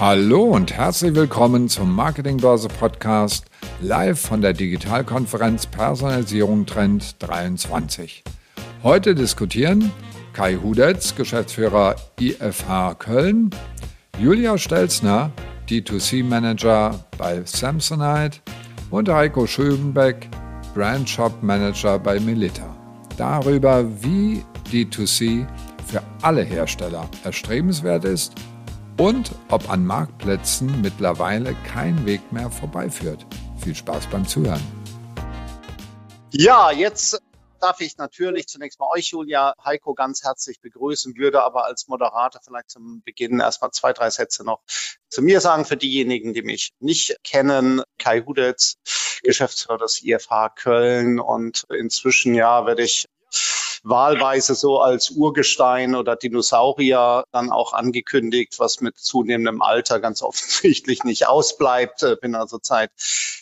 Hallo und herzlich willkommen zum Marketingbörse Podcast live von der Digitalkonferenz Personalisierung Trend 23. Heute diskutieren Kai Hudetz, Geschäftsführer IFH Köln, Julia Stelzner, D2C Manager bei Samsonite und Heiko Schöbenbeck, Brand Shop Manager bei Melita. Darüber, wie D2C für alle Hersteller erstrebenswert ist und ob an Marktplätzen mittlerweile kein Weg mehr vorbeiführt. Viel Spaß beim Zuhören. Ja, jetzt darf ich natürlich zunächst mal euch, Julia, Heiko, ganz herzlich begrüßen, würde aber als Moderator vielleicht zum Beginn erstmal zwei, drei Sätze noch zu mir sagen für diejenigen, die mich nicht kennen. Kai Hudetz, Geschäftsführer des IFH Köln und inzwischen ja werde ich wahlweise so als Urgestein oder Dinosaurier dann auch angekündigt, was mit zunehmendem Alter ganz offensichtlich nicht ausbleibt. Äh, bin also seit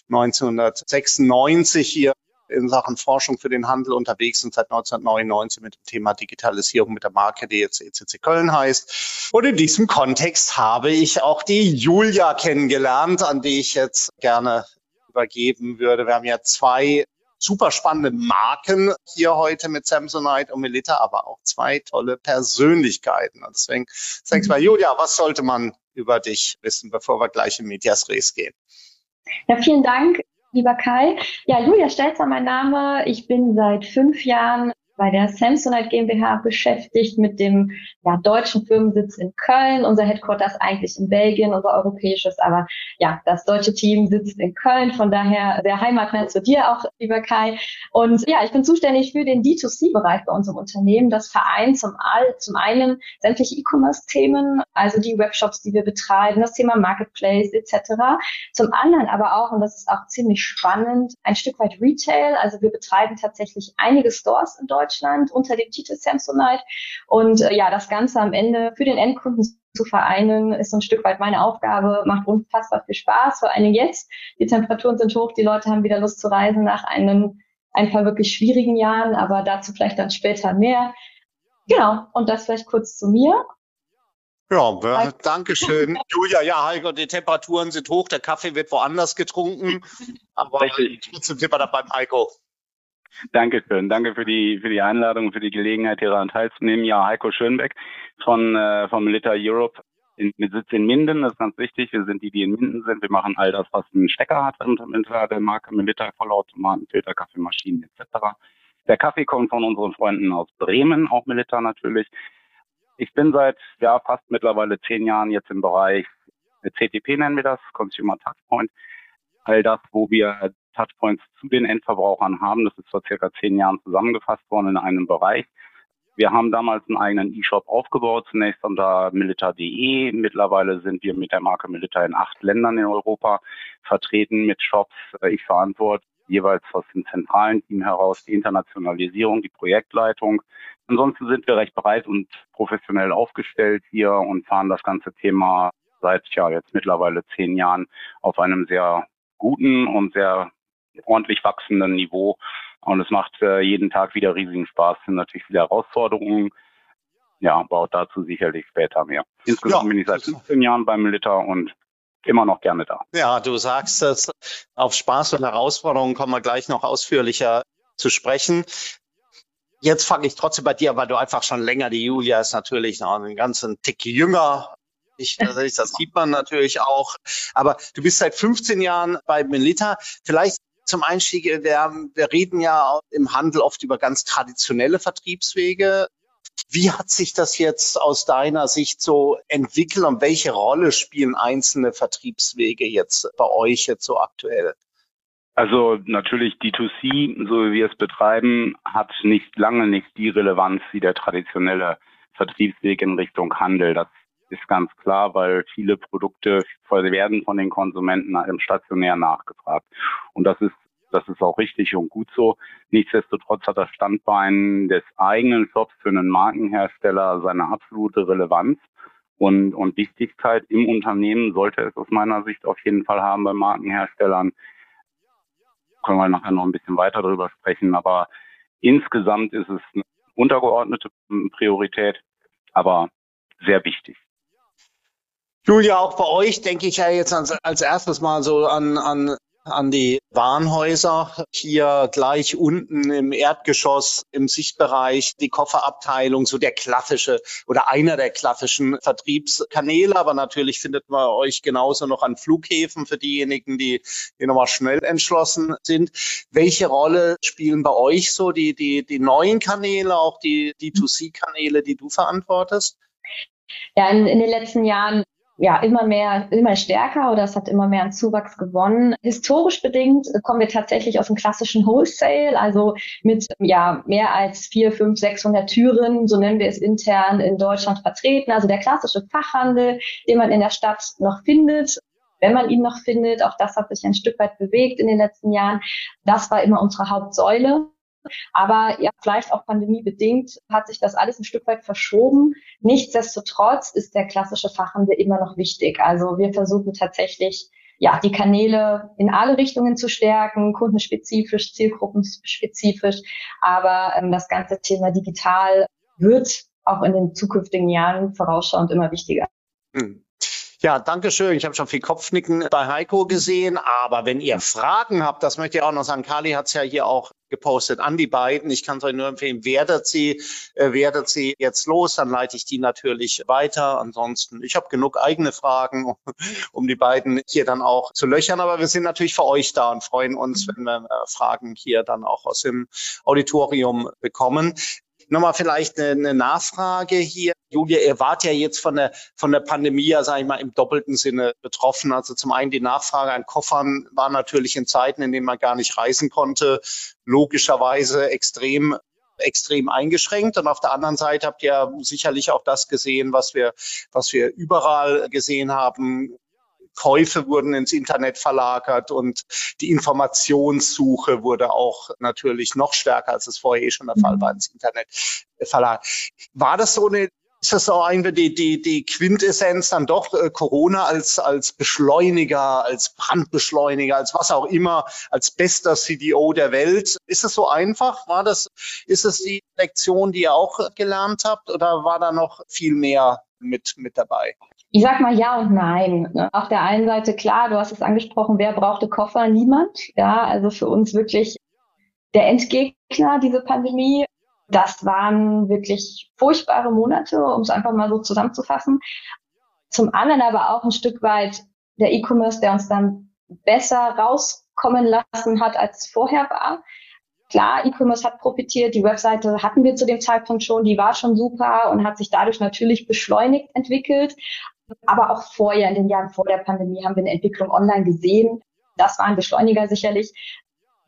1996 hier in Sachen Forschung für den Handel unterwegs und seit 1999 mit dem Thema Digitalisierung mit der Marke, die jetzt ECC Köln heißt. Und in diesem Kontext habe ich auch die Julia kennengelernt, an die ich jetzt gerne übergeben würde. Wir haben ja zwei super spannende Marken hier heute mit Samsonite und Melita, aber auch zwei tolle Persönlichkeiten. Und deswegen sag mal, Julia, was sollte man über dich wissen, bevor wir gleich in Medias Res gehen? Ja, vielen Dank, lieber Kai. Ja, Julia Stelzer, mein Name. Ich bin seit fünf Jahren bei der Samsonite GmbH beschäftigt mit dem ja, deutschen Firmensitz in Köln. Unser Headquarter ist eigentlich in Belgien, unser europäisches, aber ja, das deutsche Team sitzt in Köln. Von daher sehr heimatnah zu dir auch, lieber Kai. Und ja, ich bin zuständig für den D2C-Bereich bei unserem Unternehmen. Das vereint zum, all, zum einen sämtliche E-Commerce-Themen, also die Webshops, die wir betreiben, das Thema Marketplace etc. Zum anderen aber auch, und das ist auch ziemlich spannend, ein Stück weit Retail. Also wir betreiben tatsächlich einige Stores in Deutschland Deutschland unter dem Titel Samsonite. Und äh, ja, das Ganze am Ende für den Endkunden zu vereinen, ist so ein Stück weit meine Aufgabe, macht unfassbar viel Spaß, vor allem jetzt. Die Temperaturen sind hoch, die Leute haben wieder Lust zu reisen nach einem, ein paar wirklich schwierigen Jahren, aber dazu vielleicht dann später mehr. Genau, und das vielleicht kurz zu mir. Ja, danke schön. Julia, ja, Heiko, die Temperaturen sind hoch, der Kaffee wird woanders getrunken, aber trotzdem sind wir da beim Heiko. Dankeschön. Danke für die, für die Einladung, für die Gelegenheit, hier daran teilzunehmen. Ja, Heiko Schönbeck von, äh, vom Milita Europe in, mit Sitz in Minden. Das ist ganz wichtig. Wir sind die, die in Minden sind. Wir machen all das, was einen Stecker hat unter der Marke Milita, Vollautomaten, Filter, Kaffeemaschinen etc. Der Kaffee kommt von unseren Freunden aus Bremen, auch Milita natürlich. Ich bin seit ja fast mittlerweile zehn Jahren jetzt im Bereich CTP nennen wir das, Consumer Touchpoint. All das, wo wir Touchpoints zu den Endverbrauchern haben. Das ist vor circa zehn Jahren zusammengefasst worden in einem Bereich. Wir haben damals einen eigenen E-Shop aufgebaut, zunächst unter militar.de. Mittlerweile sind wir mit der Marke Militar in acht Ländern in Europa vertreten mit Shops. Ich verantworte jeweils aus dem zentralen Team heraus die Internationalisierung, die Projektleitung. Ansonsten sind wir recht breit und professionell aufgestellt hier und fahren das ganze Thema seit ja jetzt mittlerweile zehn Jahren auf einem sehr guten und sehr ordentlich wachsenden Niveau. Und es macht äh, jeden Tag wieder riesigen Spaß. Es sind natürlich viele Herausforderungen. Ja, aber auch dazu sicherlich später mehr. Insgesamt ja, bin ich seit 15 Jahren beim Militär und immer noch gerne da. Ja, du sagst es. Auf Spaß und Herausforderungen kommen wir gleich noch ausführlicher zu sprechen. Jetzt fange ich trotzdem bei dir, weil du einfach schon länger, die Julia ist natürlich noch einen ganzen Tick jünger ich, das sieht man natürlich auch. Aber du bist seit 15 Jahren bei Melita. Vielleicht zum Einstieg, wir, wir reden ja im Handel oft über ganz traditionelle Vertriebswege. Wie hat sich das jetzt aus deiner Sicht so entwickelt und welche Rolle spielen einzelne Vertriebswege jetzt bei euch jetzt so aktuell? Also natürlich D2C, so wie wir es betreiben, hat nicht lange nicht die Relevanz wie der traditionelle Vertriebsweg in Richtung Handel. Das ist ganz klar, weil viele Produkte werden von den Konsumenten im Stationär nachgefragt. Und das ist das ist auch richtig und gut so. Nichtsdestotrotz hat das Standbein des eigenen Shops für einen Markenhersteller seine absolute Relevanz und, und Wichtigkeit im Unternehmen sollte es aus meiner Sicht auf jeden Fall haben bei Markenherstellern. Können wir nachher noch ein bisschen weiter darüber sprechen, aber insgesamt ist es eine untergeordnete Priorität, aber sehr wichtig. Julia, auch bei euch denke ich ja jetzt als, als erstes mal so an, an an die Warenhäuser. Hier gleich unten im Erdgeschoss, im Sichtbereich, die Kofferabteilung, so der klassische oder einer der klassischen Vertriebskanäle. Aber natürlich findet man euch genauso noch an Flughäfen für diejenigen, die, die nochmal schnell entschlossen sind. Welche Rolle spielen bei euch so die, die, die neuen Kanäle, auch die D2C-Kanäle, die du verantwortest? Ja, in, in den letzten Jahren ja, immer mehr, immer stärker oder es hat immer mehr an Zuwachs gewonnen. Historisch bedingt kommen wir tatsächlich aus dem klassischen Wholesale, also mit, ja, mehr als vier, fünf, 600 Türen, so nennen wir es intern in Deutschland vertreten. Also der klassische Fachhandel, den man in der Stadt noch findet, wenn man ihn noch findet. Auch das hat sich ein Stück weit bewegt in den letzten Jahren. Das war immer unsere Hauptsäule. Aber ja, vielleicht auch pandemiebedingt hat sich das alles ein Stück weit verschoben. Nichtsdestotrotz ist der klassische Fachhandel immer noch wichtig. Also wir versuchen tatsächlich, ja, die Kanäle in alle Richtungen zu stärken, kundenspezifisch, zielgruppenspezifisch. Aber ähm, das ganze Thema digital wird auch in den zukünftigen Jahren vorausschauend immer wichtiger. Hm. Ja, danke schön. Ich habe schon viel Kopfnicken bei Heiko gesehen. Aber wenn ihr Fragen habt, das möchte ich auch noch sagen, Kali hat es ja hier auch gepostet an die beiden. Ich kann es euch nur empfehlen, werdet sie, äh, werdet sie jetzt los, dann leite ich die natürlich weiter. Ansonsten, ich habe genug eigene Fragen, um die beiden hier dann auch zu löchern. Aber wir sind natürlich für euch da und freuen uns, wenn wir äh, Fragen hier dann auch aus dem Auditorium bekommen. Nochmal vielleicht eine, eine Nachfrage hier. Julia, ihr wart ja jetzt von der, von der Pandemie, ja, sage ich mal, im doppelten Sinne betroffen. Also zum einen die Nachfrage an Koffern war natürlich in Zeiten, in denen man gar nicht reisen konnte, logischerweise extrem extrem eingeschränkt. Und auf der anderen Seite habt ihr sicherlich auch das gesehen, was wir, was wir überall gesehen haben. Käufe wurden ins Internet verlagert und die Informationssuche wurde auch natürlich noch stärker, als es vorher eh schon der Fall war, ins Internet verlagert. War das so eine ist das auch irgendwie die, die, die Quintessenz dann doch äh, Corona als, als Beschleuniger, als Brandbeschleuniger, als was auch immer, als bester CDO der Welt. Ist es so einfach? War das, ist es die Lektion, die ihr auch gelernt habt oder war da noch viel mehr mit, mit dabei? Ich sag mal ja und nein. Ne? Auf der einen Seite klar, du hast es angesprochen, wer brauchte Koffer? Niemand. Ja, also für uns wirklich der Endgegner, diese Pandemie. Das waren wirklich furchtbare Monate, um es einfach mal so zusammenzufassen. Zum anderen aber auch ein Stück weit der E-Commerce, der uns dann besser rauskommen lassen hat, als vorher war. Klar, E-Commerce hat profitiert, die Webseite hatten wir zu dem Zeitpunkt schon, die war schon super und hat sich dadurch natürlich beschleunigt entwickelt. Aber auch vorher, in den Jahren vor der Pandemie, haben wir eine Entwicklung online gesehen. Das war ein Beschleuniger sicherlich.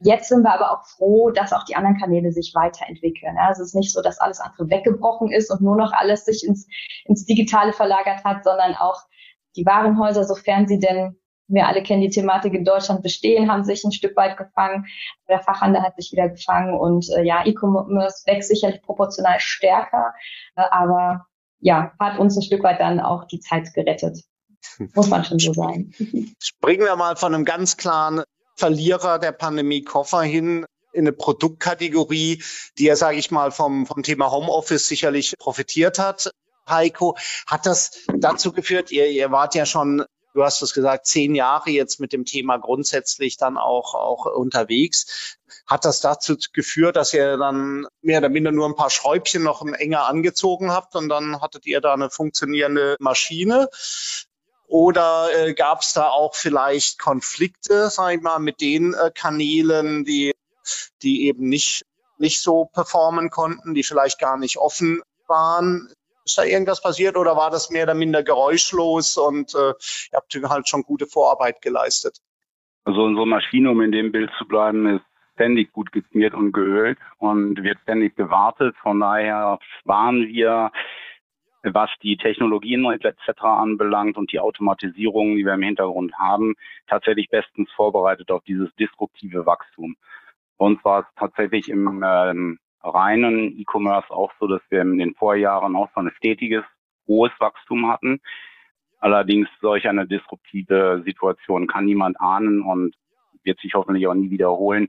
Jetzt sind wir aber auch froh, dass auch die anderen Kanäle sich weiterentwickeln. Also es ist nicht so, dass alles andere weggebrochen ist und nur noch alles sich ins, ins Digitale verlagert hat, sondern auch die Warenhäuser, sofern sie denn, wir alle kennen die Thematik in Deutschland bestehen, haben sich ein Stück weit gefangen. Der Fachhandel hat sich wieder gefangen und äh, ja, E-Commerce wächst sicherlich proportional stärker, äh, aber ja, hat uns ein Stück weit dann auch die Zeit gerettet. Muss man schon so sagen. Springen wir mal von einem ganz klaren Verlierer der Pandemie Koffer hin in eine Produktkategorie, die ja, sage ich mal, vom, vom Thema Homeoffice sicherlich profitiert hat. Heiko, hat das dazu geführt, ihr, ihr wart ja schon du hast es gesagt, zehn Jahre jetzt mit dem Thema grundsätzlich dann auch, auch unterwegs. Hat das dazu geführt, dass ihr dann mehr oder minder nur ein paar Schräubchen noch enger angezogen habt und dann hattet ihr da eine funktionierende Maschine? Oder äh, gab es da auch vielleicht Konflikte, sag ich mal, mit den äh, Kanälen, die, die eben nicht, nicht so performen konnten, die vielleicht gar nicht offen waren? Ist da irgendwas passiert oder war das mehr oder minder geräuschlos und äh, ihr habt halt schon gute Vorarbeit geleistet? Also unsere Maschine, um in dem Bild zu bleiben, ist ständig gut geschmiert und geölt und wird ständig gewartet. Von daher waren wir, was die Technologien etc. anbelangt und die Automatisierung, die wir im Hintergrund haben, tatsächlich bestens vorbereitet auf dieses disruptive Wachstum. Und zwar tatsächlich im ähm, reinen E-Commerce auch so, dass wir in den Vorjahren auch so ein stetiges, hohes Wachstum hatten. Allerdings solch eine disruptive Situation kann niemand ahnen und wird sich hoffentlich auch nie wiederholen.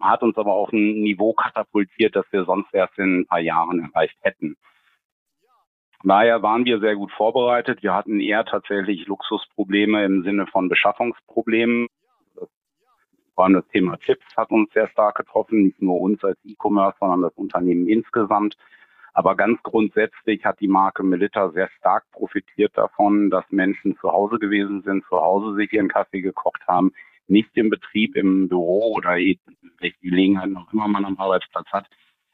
Hat uns aber auf ein Niveau katapultiert, das wir sonst erst in ein paar Jahren erreicht hätten. Daher waren wir sehr gut vorbereitet. Wir hatten eher tatsächlich Luxusprobleme im Sinne von Beschaffungsproblemen. Vor allem das Thema Chips hat uns sehr stark getroffen, nicht nur uns als E-Commerce, sondern das Unternehmen insgesamt. Aber ganz grundsätzlich hat die Marke Melitta sehr stark profitiert davon, dass Menschen zu Hause gewesen sind, zu Hause sich ihren Kaffee gekocht haben, nicht im Betrieb, im Büro oder welche Gelegenheit noch immer man am Arbeitsplatz hat,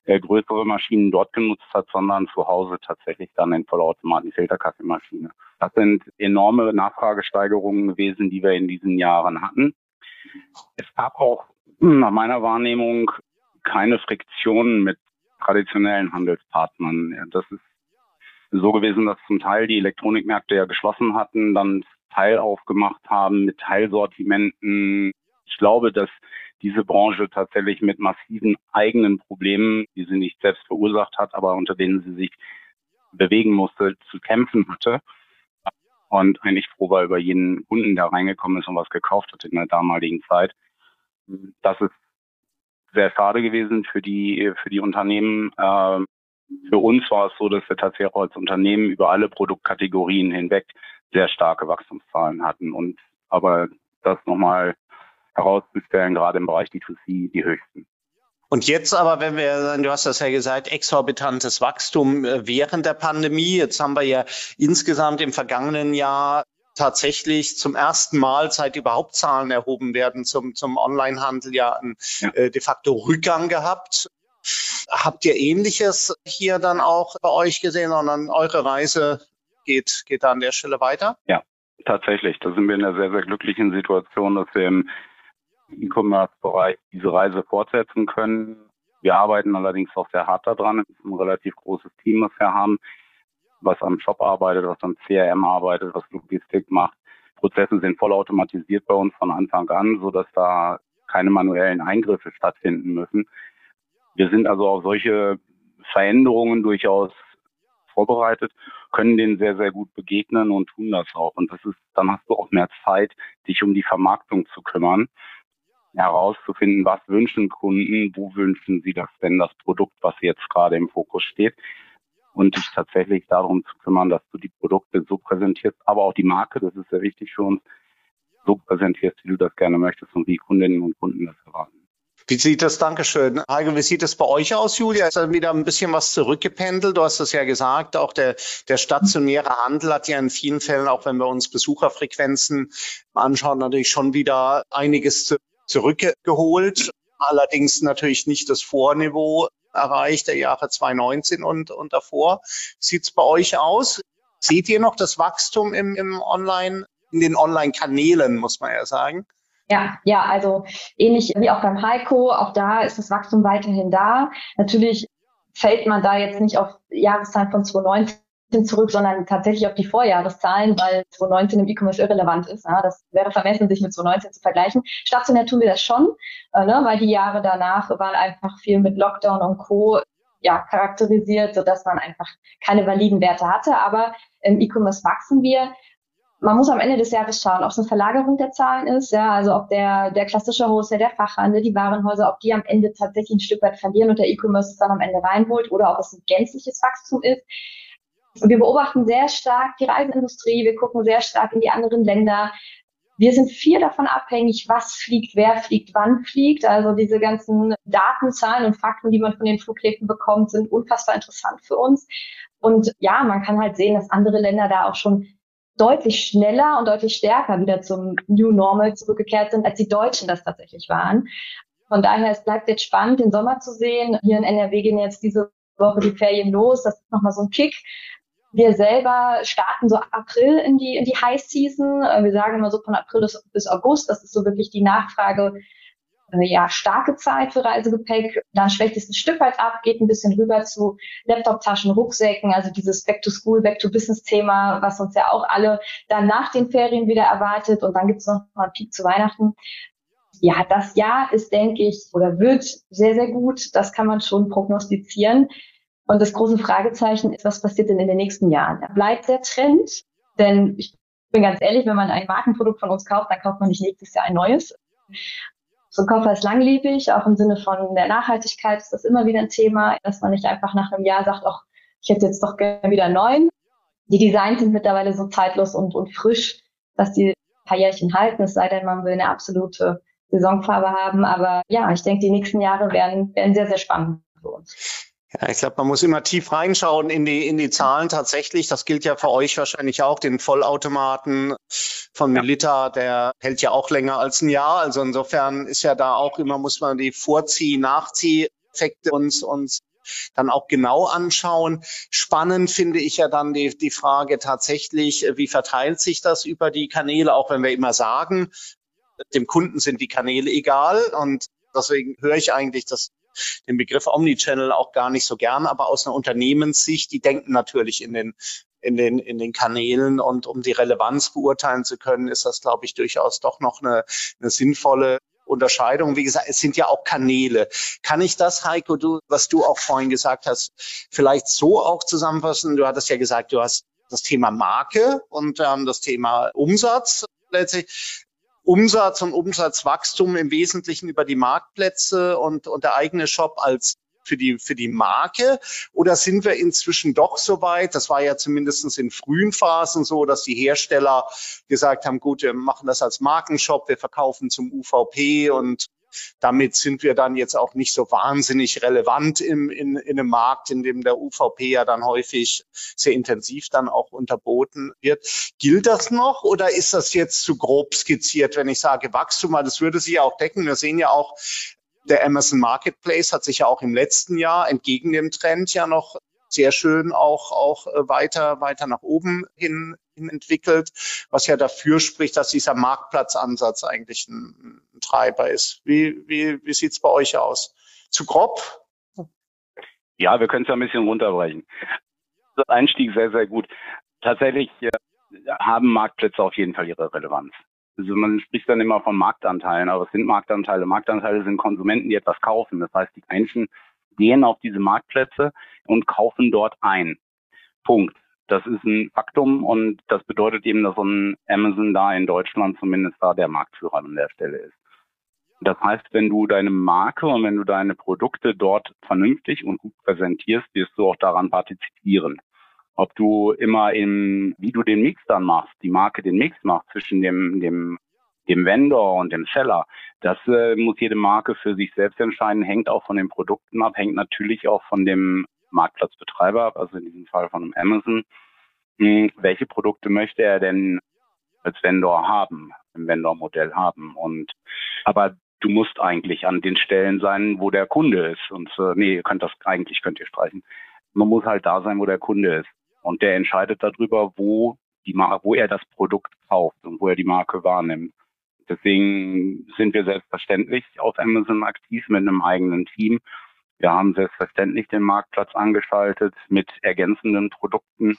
äh, größere Maschinen dort genutzt hat, sondern zu Hause tatsächlich dann in Vollautomaten Filterkaffeemaschine. Das sind enorme Nachfragesteigerungen gewesen, die wir in diesen Jahren hatten. Es gab auch nach meiner Wahrnehmung keine Friktionen mit traditionellen Handelspartnern. Das ist so gewesen, dass zum Teil die Elektronikmärkte ja geschlossen hatten, dann Teil aufgemacht haben mit Teilsortimenten. Ich glaube, dass diese Branche tatsächlich mit massiven eigenen Problemen, die sie nicht selbst verursacht hat, aber unter denen sie sich bewegen musste, zu kämpfen hatte. Und eigentlich froh war über jeden Kunden, der reingekommen ist und was gekauft hat in der damaligen Zeit. Das ist sehr schade gewesen für die, für die Unternehmen. Ähm, für uns war es so, dass wir tatsächlich als Unternehmen über alle Produktkategorien hinweg sehr starke Wachstumszahlen hatten und aber das nochmal herauszustellen, gerade im Bereich D2C die höchsten. Und jetzt aber, wenn wir, du hast das ja gesagt, exorbitantes Wachstum äh, während der Pandemie. Jetzt haben wir ja insgesamt im vergangenen Jahr tatsächlich zum ersten Mal, seit überhaupt Zahlen erhoben werden zum, zum Onlinehandel, ja einen ja. Äh, de facto Rückgang gehabt. Habt ihr Ähnliches hier dann auch bei euch gesehen, sondern eure Reise geht, geht da an der Stelle weiter? Ja, tatsächlich. Da sind wir in einer sehr, sehr glücklichen Situation, dass wir im E-Commerce-Bereich diese Reise fortsetzen können. Wir arbeiten allerdings auch sehr hart daran. Es ist ein relativ großes Team, was wir haben was am Shop arbeitet, was am CRM arbeitet, was Logistik macht. Prozesse sind vollautomatisiert bei uns von Anfang an, so dass da keine manuellen Eingriffe stattfinden müssen. Wir sind also auf solche Veränderungen durchaus vorbereitet, können denen sehr, sehr gut begegnen und tun das auch. Und das ist, dann hast du auch mehr Zeit, dich um die Vermarktung zu kümmern, herauszufinden, was wünschen Kunden, wo wünschen sie das denn, das Produkt, was jetzt gerade im Fokus steht und dich tatsächlich darum zu kümmern, dass du die Produkte so präsentierst, aber auch die Marke, das ist sehr wichtig für uns, so präsentierst, wie du das gerne möchtest und wie Kundinnen und Kunden das erwarten. Wie sieht das, Dankeschön. Heike, wie sieht das bei euch aus, Julia? Ist da wieder ein bisschen was zurückgependelt? Du hast es ja gesagt, auch der, der stationäre Handel hat ja in vielen Fällen, auch wenn wir uns Besucherfrequenzen anschauen, natürlich schon wieder einiges zurückgeholt. Allerdings natürlich nicht das Vorniveau erreicht der Jahre 2019 und, und davor. Sieht's bei euch aus? Seht ihr noch das Wachstum im, im Online, in den Online-Kanälen, muss man ja sagen? Ja, ja, also ähnlich wie auch beim Heiko, auch da ist das Wachstum weiterhin da. Natürlich fällt man da jetzt nicht auf Jahreszahlen von 2019 zurück, sondern tatsächlich auf die Vorjahreszahlen, weil 2019 im E-Commerce irrelevant ist. Ja, das wäre vermessen, sich mit 2019 zu vergleichen. Stationär tun wir das schon, äh, ne, weil die Jahre danach waren einfach viel mit Lockdown und Co. Ja, charakterisiert, sodass man einfach keine validen Werte hatte. Aber im E-Commerce wachsen wir. Man muss am Ende des Jahres schauen, ob es eine Verlagerung der Zahlen ist, ja, also ob der, der klassische Wholesale, der Fachhandel, die Warenhäuser, ob die am Ende tatsächlich ein Stück weit verlieren und der E-Commerce dann am Ende reinholt oder ob es ein gänzliches Wachstum ist. Wir beobachten sehr stark die Reiseindustrie, wir gucken sehr stark in die anderen Länder. Wir sind viel davon abhängig, was fliegt, wer fliegt, wann fliegt. Also diese ganzen Daten, Zahlen und Fakten, die man von den Flughäfen bekommt, sind unfassbar interessant für uns. Und ja, man kann halt sehen, dass andere Länder da auch schon deutlich schneller und deutlich stärker wieder zum New Normal zurückgekehrt sind, als die Deutschen das tatsächlich waren. Von daher, es bleibt jetzt spannend, den Sommer zu sehen. Hier in NRW gehen jetzt diese Woche die Ferien los. Das ist nochmal so ein Kick. Wir selber starten so April in die, in die High Season. Äh, wir sagen immer so von April bis August. Das ist so wirklich die Nachfrage, äh, ja, starke Zeit für Reisegepäck. Dann schwächt es ein Stück weit ab, geht ein bisschen rüber zu Laptoptaschen, Rucksäcken, also dieses Back to School, Back to Business Thema, was uns ja auch alle dann nach den Ferien wieder erwartet. Und dann gibt's noch mal einen Peak zu Weihnachten. Ja, das Jahr ist, denke ich, oder wird sehr, sehr gut. Das kann man schon prognostizieren. Und das große Fragezeichen ist, was passiert denn in den nächsten Jahren? Bleibt der Trend? Denn ich bin ganz ehrlich, wenn man ein Markenprodukt von uns kauft, dann kauft man nicht nächstes Jahr ein neues. So ein Koffer ist langlebig, auch im Sinne von der Nachhaltigkeit ist das immer wieder ein Thema, dass man nicht einfach nach einem Jahr sagt, ach, ich hätte jetzt doch gerne wieder neun. Die Designs sind mittlerweile so zeitlos und, und frisch, dass die ein paar Jährchen halten, es sei denn, man will eine absolute Saisonfarbe haben. Aber ja, ich denke, die nächsten Jahre werden, werden sehr, sehr spannend für uns. Ja, ich glaube, man muss immer tief reinschauen in die, in die Zahlen tatsächlich. Das gilt ja für euch wahrscheinlich auch. Den Vollautomaten von Melita, der hält ja auch länger als ein Jahr. Also insofern ist ja da auch immer, muss man die Vorzieh-, Nachzieh-Effekte uns, uns dann auch genau anschauen. Spannend finde ich ja dann die, die Frage tatsächlich, wie verteilt sich das über die Kanäle, auch wenn wir immer sagen, dem Kunden sind die Kanäle egal. Und deswegen höre ich eigentlich das den Begriff Omnichannel auch gar nicht so gern, aber aus einer Unternehmenssicht, die denken natürlich in den in den, in den Kanälen und um die Relevanz beurteilen zu können, ist das, glaube ich, durchaus doch noch eine, eine sinnvolle Unterscheidung. Wie gesagt, es sind ja auch Kanäle. Kann ich das, Heiko, du, was du auch vorhin gesagt hast, vielleicht so auch zusammenfassen? Du hattest ja gesagt, du hast das Thema Marke und ähm, das Thema Umsatz letztlich. Umsatz und Umsatzwachstum im Wesentlichen über die Marktplätze und, und der eigene Shop als für die, für die Marke? Oder sind wir inzwischen doch so weit? Das war ja zumindest in frühen Phasen so, dass die Hersteller gesagt haben, gut, wir machen das als Markenshop, wir verkaufen zum UVP und damit sind wir dann jetzt auch nicht so wahnsinnig relevant im, in, in einem Markt, in dem der UVP ja dann häufig sehr intensiv dann auch unterboten wird. Gilt das noch oder ist das jetzt zu grob skizziert, wenn ich sage Wachstum? Weil das würde sich ja auch decken. Wir sehen ja auch, der Amazon Marketplace hat sich ja auch im letzten Jahr entgegen dem Trend ja noch sehr schön auch, auch äh, weiter, weiter nach oben hin, hin entwickelt, was ja dafür spricht, dass dieser Marktplatzansatz eigentlich ein, ein Treiber ist. Wie, wie, wie sieht's bei euch aus? Zu grob? Ja, wir können es ja ein bisschen runterbrechen. Der Einstieg sehr, sehr gut. Tatsächlich äh, haben Marktplätze auf jeden Fall ihre Relevanz. Also man spricht dann immer von Marktanteilen, aber es sind Marktanteile. Marktanteile sind Konsumenten, die etwas kaufen. Das heißt, die Menschen gehen auf diese Marktplätze und kaufen dort ein. Punkt. Das ist ein Faktum und das bedeutet eben, dass so ein Amazon da in Deutschland zumindest da der Marktführer an der Stelle ist. Das heißt, wenn du deine Marke und wenn du deine Produkte dort vernünftig und gut präsentierst, wirst du auch daran partizipieren. Ob du immer im, wie du den Mix dann machst, die Marke den Mix macht zwischen dem, dem dem Vendor und dem Seller. Das äh, muss jede Marke für sich selbst entscheiden, hängt auch von den Produkten ab, hängt natürlich auch von dem Marktplatzbetreiber also in diesem Fall von einem Amazon. Hm, welche Produkte möchte er denn als Vendor haben, im Vendor-Modell haben? Und aber du musst eigentlich an den Stellen sein, wo der Kunde ist. Und äh, nee, ihr könnt das eigentlich könnt ihr streichen. Man muss halt da sein, wo der Kunde ist. Und der entscheidet darüber, wo die Mar wo er das Produkt kauft und wo er die Marke wahrnimmt. Deswegen sind wir selbstverständlich auf Amazon aktiv mit einem eigenen Team. Wir haben selbstverständlich den Marktplatz angeschaltet mit ergänzenden Produkten,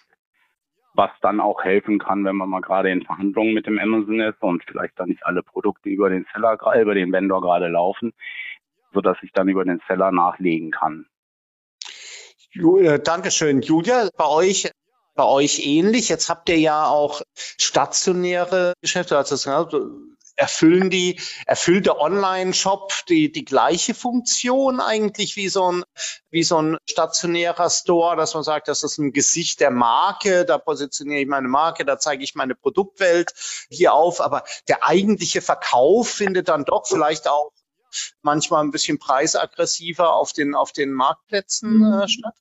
was dann auch helfen kann, wenn man mal gerade in Verhandlungen mit dem Amazon ist und vielleicht dann nicht alle Produkte über den Seller, über den Vendor gerade laufen, so dass ich dann über den Seller nachlegen kann. Äh, Dankeschön, Julia. Bei euch bei euch ähnlich. Jetzt habt ihr ja auch stationäre Geschäfte, also erfüllen die, erfüllt der Online-Shop die, die gleiche Funktion eigentlich wie so ein, wie so ein stationärer Store, dass man sagt, das ist ein Gesicht der Marke, da positioniere ich meine Marke, da zeige ich meine Produktwelt hier auf, aber der eigentliche Verkauf findet dann doch vielleicht auch manchmal ein bisschen preisaggressiver auf den, auf den Marktplätzen äh, mhm. statt?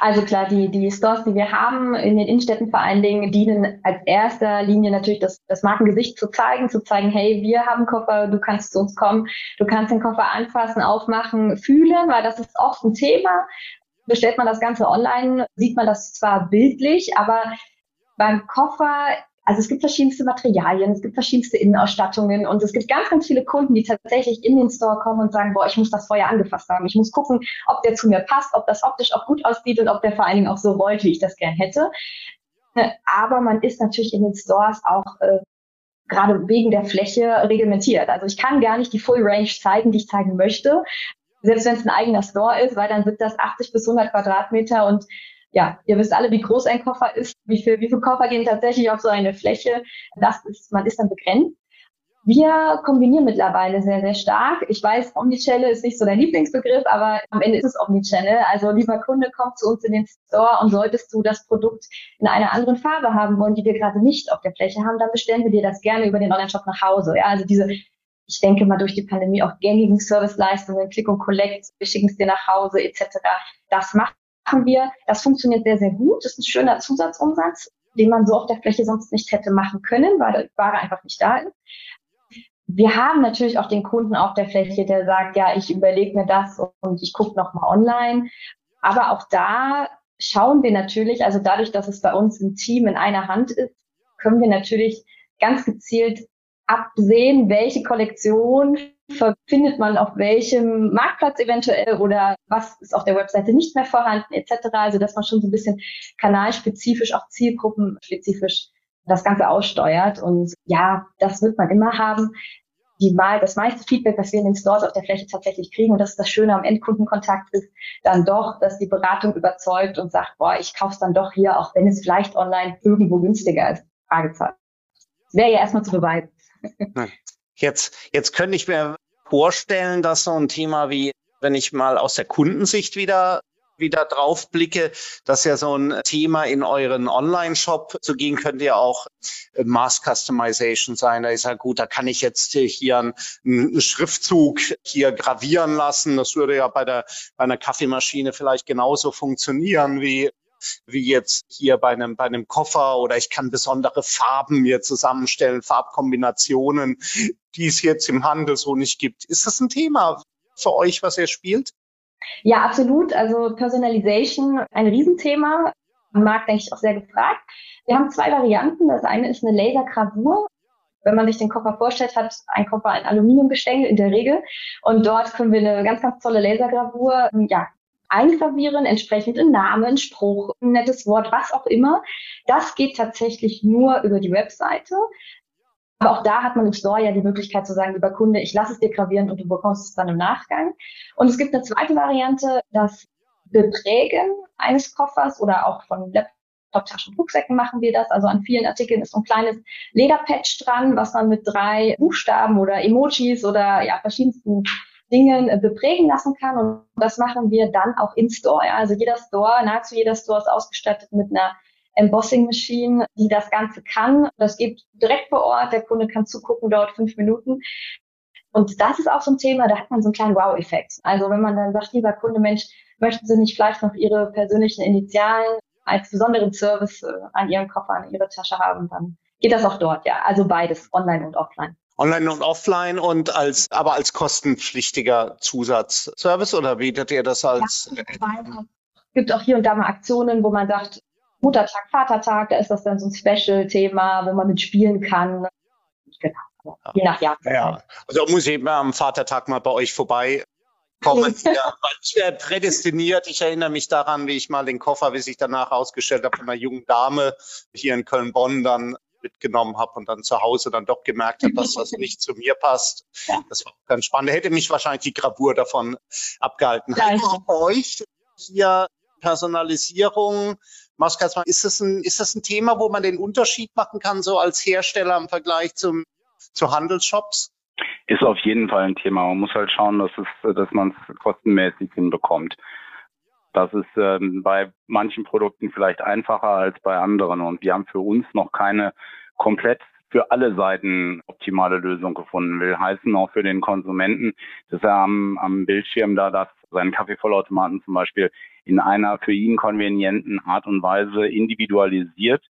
Also klar, die, die Stores, die wir haben in den Innenstädten vor allen Dingen, dienen als erster Linie natürlich das, das Markengesicht zu zeigen, zu zeigen, hey, wir haben Koffer, du kannst zu uns kommen, du kannst den Koffer anfassen, aufmachen, fühlen, weil das ist oft ein Thema. Bestellt man das Ganze online, sieht man das zwar bildlich, aber beim Koffer also es gibt verschiedenste Materialien, es gibt verschiedenste Innenausstattungen und es gibt ganz, ganz viele Kunden, die tatsächlich in den Store kommen und sagen, boah, ich muss das vorher angefasst haben. Ich muss gucken, ob der zu mir passt, ob das optisch auch gut aussieht und ob der vor allen Dingen auch so rollt, wie ich das gern hätte. Aber man ist natürlich in den Stores auch äh, gerade wegen der Fläche reglementiert. Also ich kann gar nicht die Full Range zeigen, die ich zeigen möchte, selbst wenn es ein eigener Store ist, weil dann sind das 80 bis 100 Quadratmeter und ja, ihr wisst alle, wie groß ein Koffer ist, wie viel, wie viel Koffer gehen tatsächlich auf so eine Fläche. Das ist, man ist dann begrenzt. Wir kombinieren mittlerweile sehr, sehr stark. Ich weiß, Omnichannel ist nicht so dein Lieblingsbegriff, aber am Ende ist es Omnichannel. Also lieber Kunde, komm zu uns in den Store und solltest du das Produkt in einer anderen Farbe haben wollen, die wir gerade nicht auf der Fläche haben, dann bestellen wir dir das gerne über den Online-Shop nach Hause. Ja, also diese, ich denke mal durch die Pandemie auch gängigen Serviceleistungen, Click und Collect, wir schicken es dir nach Hause etc. Das machen wir. Das funktioniert sehr, sehr gut. Das ist ein schöner Zusatzumsatz den man so auf der Fläche sonst nicht hätte machen können, weil die Ware einfach nicht da ist wir haben natürlich auch den Kunden auf der Fläche, der sagt, ja, ich überlege mir das und ich gucke nochmal online. Aber auch da schauen wir natürlich, also dadurch, dass es bei uns im Team in einer Hand ist, können wir natürlich ganz gezielt absehen, welche Kollektion findet man auf welchem Marktplatz eventuell oder was ist auf der Webseite nicht mehr vorhanden etc. Also dass man schon so ein bisschen kanalspezifisch, auch zielgruppenspezifisch das Ganze aussteuert. Und ja, das wird man immer haben. Die mal, das meiste Feedback, das wir in den Stores auf der Fläche tatsächlich kriegen, und das ist das Schöne am Endkundenkontakt, ist dann doch, dass die Beratung überzeugt und sagt, boah, ich kaufe es dann doch hier, auch wenn es vielleicht online irgendwo günstiger ist. Fragezeichen. Wäre ja erstmal zu beweisen. Jetzt, jetzt könnte ich mir vorstellen, dass so ein Thema wie, wenn ich mal aus der Kundensicht wieder wieder drauf blicke, dass ja so ein Thema in euren Online-Shop zu gehen könnte ja auch äh, Mass Customization sein. Da ist ja gut, da kann ich jetzt hier einen, einen Schriftzug hier gravieren lassen. Das würde ja bei der bei einer Kaffeemaschine vielleicht genauso funktionieren wie wie jetzt hier bei einem, bei einem Koffer oder ich kann besondere Farben mir zusammenstellen, Farbkombinationen, die es jetzt im Handel so nicht gibt. Ist das ein Thema für euch, was ihr spielt? Ja, absolut. Also Personalization, ein Riesenthema. Markt, denke ich, auch sehr gefragt. Wir haben zwei Varianten. Das eine ist eine Lasergravur. Wenn man sich den Koffer vorstellt, hat ein Koffer ein Aluminiumgestänge in der Regel. Und dort können wir eine ganz, ganz tolle Lasergravur, ja, eingravieren, entsprechend ein Name, ein Spruch, ein nettes Wort, was auch immer. Das geht tatsächlich nur über die Webseite. Aber auch da hat man im Store ja die Möglichkeit zu sagen, lieber Kunde, ich lasse es dir gravieren und du bekommst es dann im Nachgang. Und es gibt eine zweite Variante, das Beprägen eines Koffers oder auch von Laptop-Taschen, Rucksäcken machen wir das. Also an vielen Artikeln ist so ein kleines Lederpatch dran, was man mit drei Buchstaben oder Emojis oder ja, verschiedensten Dingen äh, beprägen lassen kann. Und das machen wir dann auch in Store. Ja. Also jeder Store, nahezu jeder Store ist ausgestattet mit einer Embossing Machine, die das Ganze kann. Das geht direkt vor Ort. Der Kunde kann zugucken, dauert fünf Minuten. Und das ist auch so ein Thema, da hat man so einen kleinen Wow-Effekt. Also wenn man dann sagt, lieber Kunde, Mensch, möchten Sie nicht vielleicht noch Ihre persönlichen Initialen als besonderen Service äh, an Ihren Koffer, an Ihre Tasche haben, dann geht das auch dort, ja. Also beides, online und offline. Online und offline und als, aber als kostenpflichtiger Zusatzservice oder bietet ihr das als? Ja, es gibt auch hier und da mal Aktionen, wo man sagt, Muttertag, Vatertag, da ist das dann so ein Special-Thema, wo man mitspielen kann. Genau. Je nach Jahr. Ja, also muss ich mal am Vatertag mal bei euch vorbei kommen. ja, ich wäre prädestiniert. Ich erinnere mich daran, wie ich mal den Koffer, wie sich danach ausgestellt habe, von einer jungen Dame hier in Köln-Bonn dann mitgenommen habe und dann zu Hause dann doch gemerkt habe, dass das nicht zu mir passt. Ja. Das war ganz spannend. Hätte mich wahrscheinlich die Gravur davon abgehalten. Bei euch hier Personalisierung, Maskatman, ist das ein, ist das ein Thema, wo man den Unterschied machen kann, so als Hersteller im Vergleich zum, zu Handelsshops? Ist auf jeden Fall ein Thema. Man muss halt schauen, dass es, dass man es kostenmäßig hinbekommt. Das ist ähm, bei manchen Produkten vielleicht einfacher als bei anderen. Und wir haben für uns noch keine komplett für alle Seiten optimale Lösung gefunden. Will heißen auch für den Konsumenten, dass er am, am Bildschirm da das seinen Kaffeevollautomaten zum Beispiel in einer für ihn konvenienten Art und Weise individualisiert.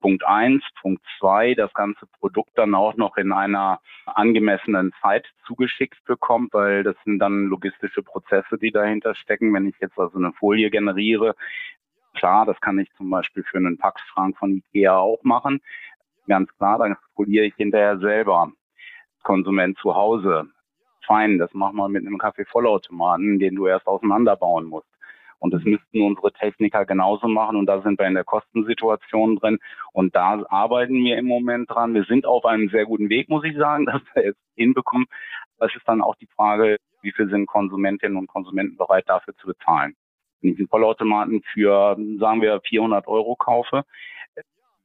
Punkt eins. Punkt zwei, das ganze Produkt dann auch noch in einer angemessenen Zeit zugeschickt bekommt, weil das sind dann logistische Prozesse, die dahinter stecken. Wenn ich jetzt also eine Folie generiere, klar, das kann ich zum Beispiel für einen Packschrank von Ikea auch machen. Ganz klar, dann foliere ich hinterher selber. Konsument zu Hause. Fein, das machen wir mit einem Kaffeevollautomaten, den du erst auseinanderbauen musst. Und das müssten unsere Techniker genauso machen. Und da sind wir in der Kostensituation drin. Und da arbeiten wir im Moment dran. Wir sind auf einem sehr guten Weg, muss ich sagen, dass wir jetzt hinbekommen. Es ist dann auch die Frage, wie viel sind Konsumentinnen und Konsumenten bereit dafür zu bezahlen. Wenn ich einen Vollautomaten für, sagen wir, 400 Euro kaufe,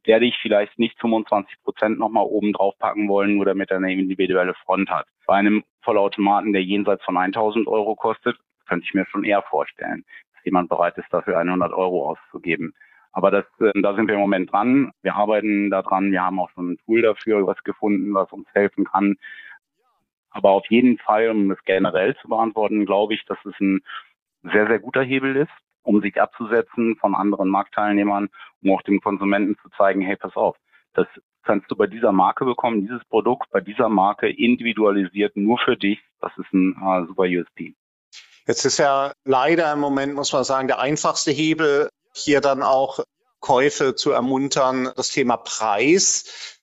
werde ich vielleicht nicht 25 Prozent nochmal oben drauf packen wollen, nur damit er eine individuelle Front hat. Bei einem Vollautomaten, der jenseits von 1000 Euro kostet, könnte ich mir schon eher vorstellen, jemand bereit ist, dafür 100 Euro auszugeben. Aber das, äh, da sind wir im Moment dran. Wir arbeiten da dran. Wir haben auch schon ein Tool dafür, was gefunden, was uns helfen kann. Aber auf jeden Fall, um das generell zu beantworten, glaube ich, dass es ein sehr, sehr guter Hebel ist, um sich abzusetzen von anderen Marktteilnehmern, um auch dem Konsumenten zu zeigen, hey, pass auf, das kannst du bei dieser Marke bekommen, dieses Produkt bei dieser Marke individualisiert nur für dich. Das ist ein äh, super USP. Jetzt ist ja leider im Moment, muss man sagen, der einfachste Hebel, hier dann auch Käufe zu ermuntern, das Thema Preis.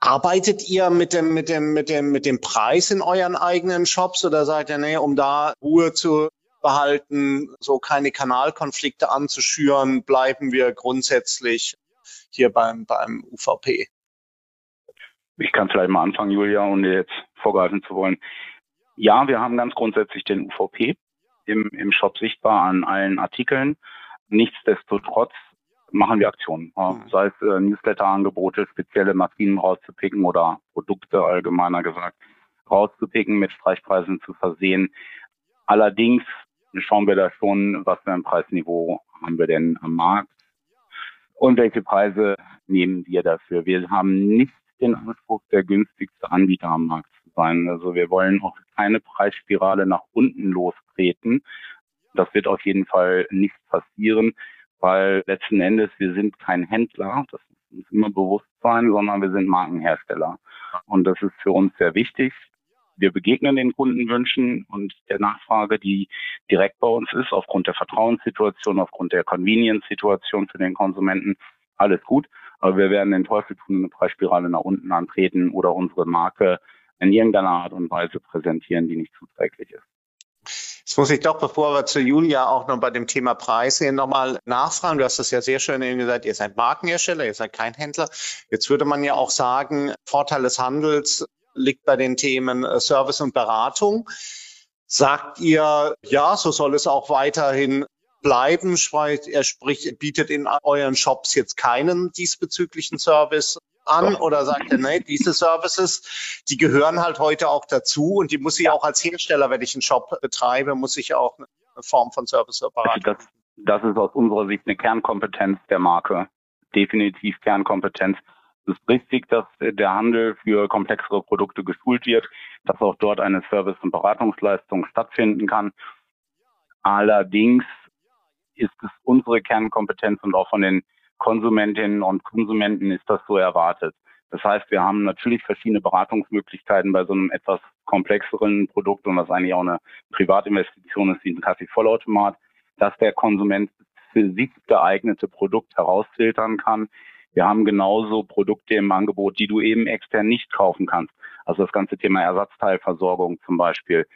Arbeitet ihr mit dem, mit dem, mit dem, mit dem Preis in euren eigenen Shops oder sagt ihr, nee, um da Ruhe zu behalten, so keine Kanalkonflikte anzuschüren, bleiben wir grundsätzlich hier beim, beim UVP? Ich kann vielleicht mal anfangen, Julia, ohne jetzt vorgreifen zu wollen. Ja, wir haben ganz grundsätzlich den UVP im, im Shop sichtbar an allen Artikeln. Nichtsdestotrotz machen wir Aktionen, mhm. sei es äh, Newsletter-Angebote, spezielle Maschinen rauszupicken oder Produkte allgemeiner gesagt rauszupicken, mit Streichpreisen zu versehen. Allerdings schauen wir da schon, was für ein Preisniveau haben wir denn am Markt und welche Preise nehmen wir dafür. Wir haben nicht den Anspruch, der günstigste Anbieter am Markt zu sein. Also wir wollen auch keine Preisspirale nach unten lostreten, das wird auf jeden Fall nicht passieren, weil letzten Endes wir sind kein Händler, das muss uns immer bewusst sein, sondern wir sind Markenhersteller. Und das ist für uns sehr wichtig. Wir begegnen den Kundenwünschen und der Nachfrage, die direkt bei uns ist, aufgrund der Vertrauenssituation, aufgrund der Convenience-Situation für den Konsumenten. Alles gut. Aber wir werden den Teufel tun, eine Preisspirale nach unten antreten oder unsere Marke in irgendeiner Art und Weise präsentieren, die nicht zuträglich ist. Jetzt muss ich doch, bevor wir zu Julia auch noch bei dem Thema Preise nochmal nachfragen. Du hast das ja sehr schön gesagt, ihr seid Markenhersteller, ihr seid kein Händler. Jetzt würde man ja auch sagen, Vorteil des Handels liegt bei den Themen äh, Service und Beratung. Sagt ihr, ja, so soll es auch weiterhin bleiben? Er spricht, bietet in euren Shops jetzt keinen diesbezüglichen Service an oder sagt er, nee, diese Services, die gehören halt heute auch dazu und die muss ich auch als Hersteller, wenn ich einen Shop betreibe, muss ich auch eine Form von Service beraten. Das, das ist aus unserer Sicht eine Kernkompetenz der Marke. Definitiv Kernkompetenz. Es ist richtig, dass der Handel für komplexere Produkte geschult wird, dass auch dort eine Service- und Beratungsleistung stattfinden kann. Allerdings ist es unsere Kernkompetenz und auch von den Konsumentinnen und Konsumenten ist das so erwartet. Das heißt, wir haben natürlich verschiedene Beratungsmöglichkeiten bei so einem etwas komplexeren Produkt und was eigentlich auch eine Privatinvestition ist, wie ein Kaffeevollautomat, dass der Konsument für sich geeignete Produkt herausfiltern kann. Wir haben genauso Produkte im Angebot, die du eben extern nicht kaufen kannst. Also das ganze Thema Ersatzteilversorgung zum Beispiel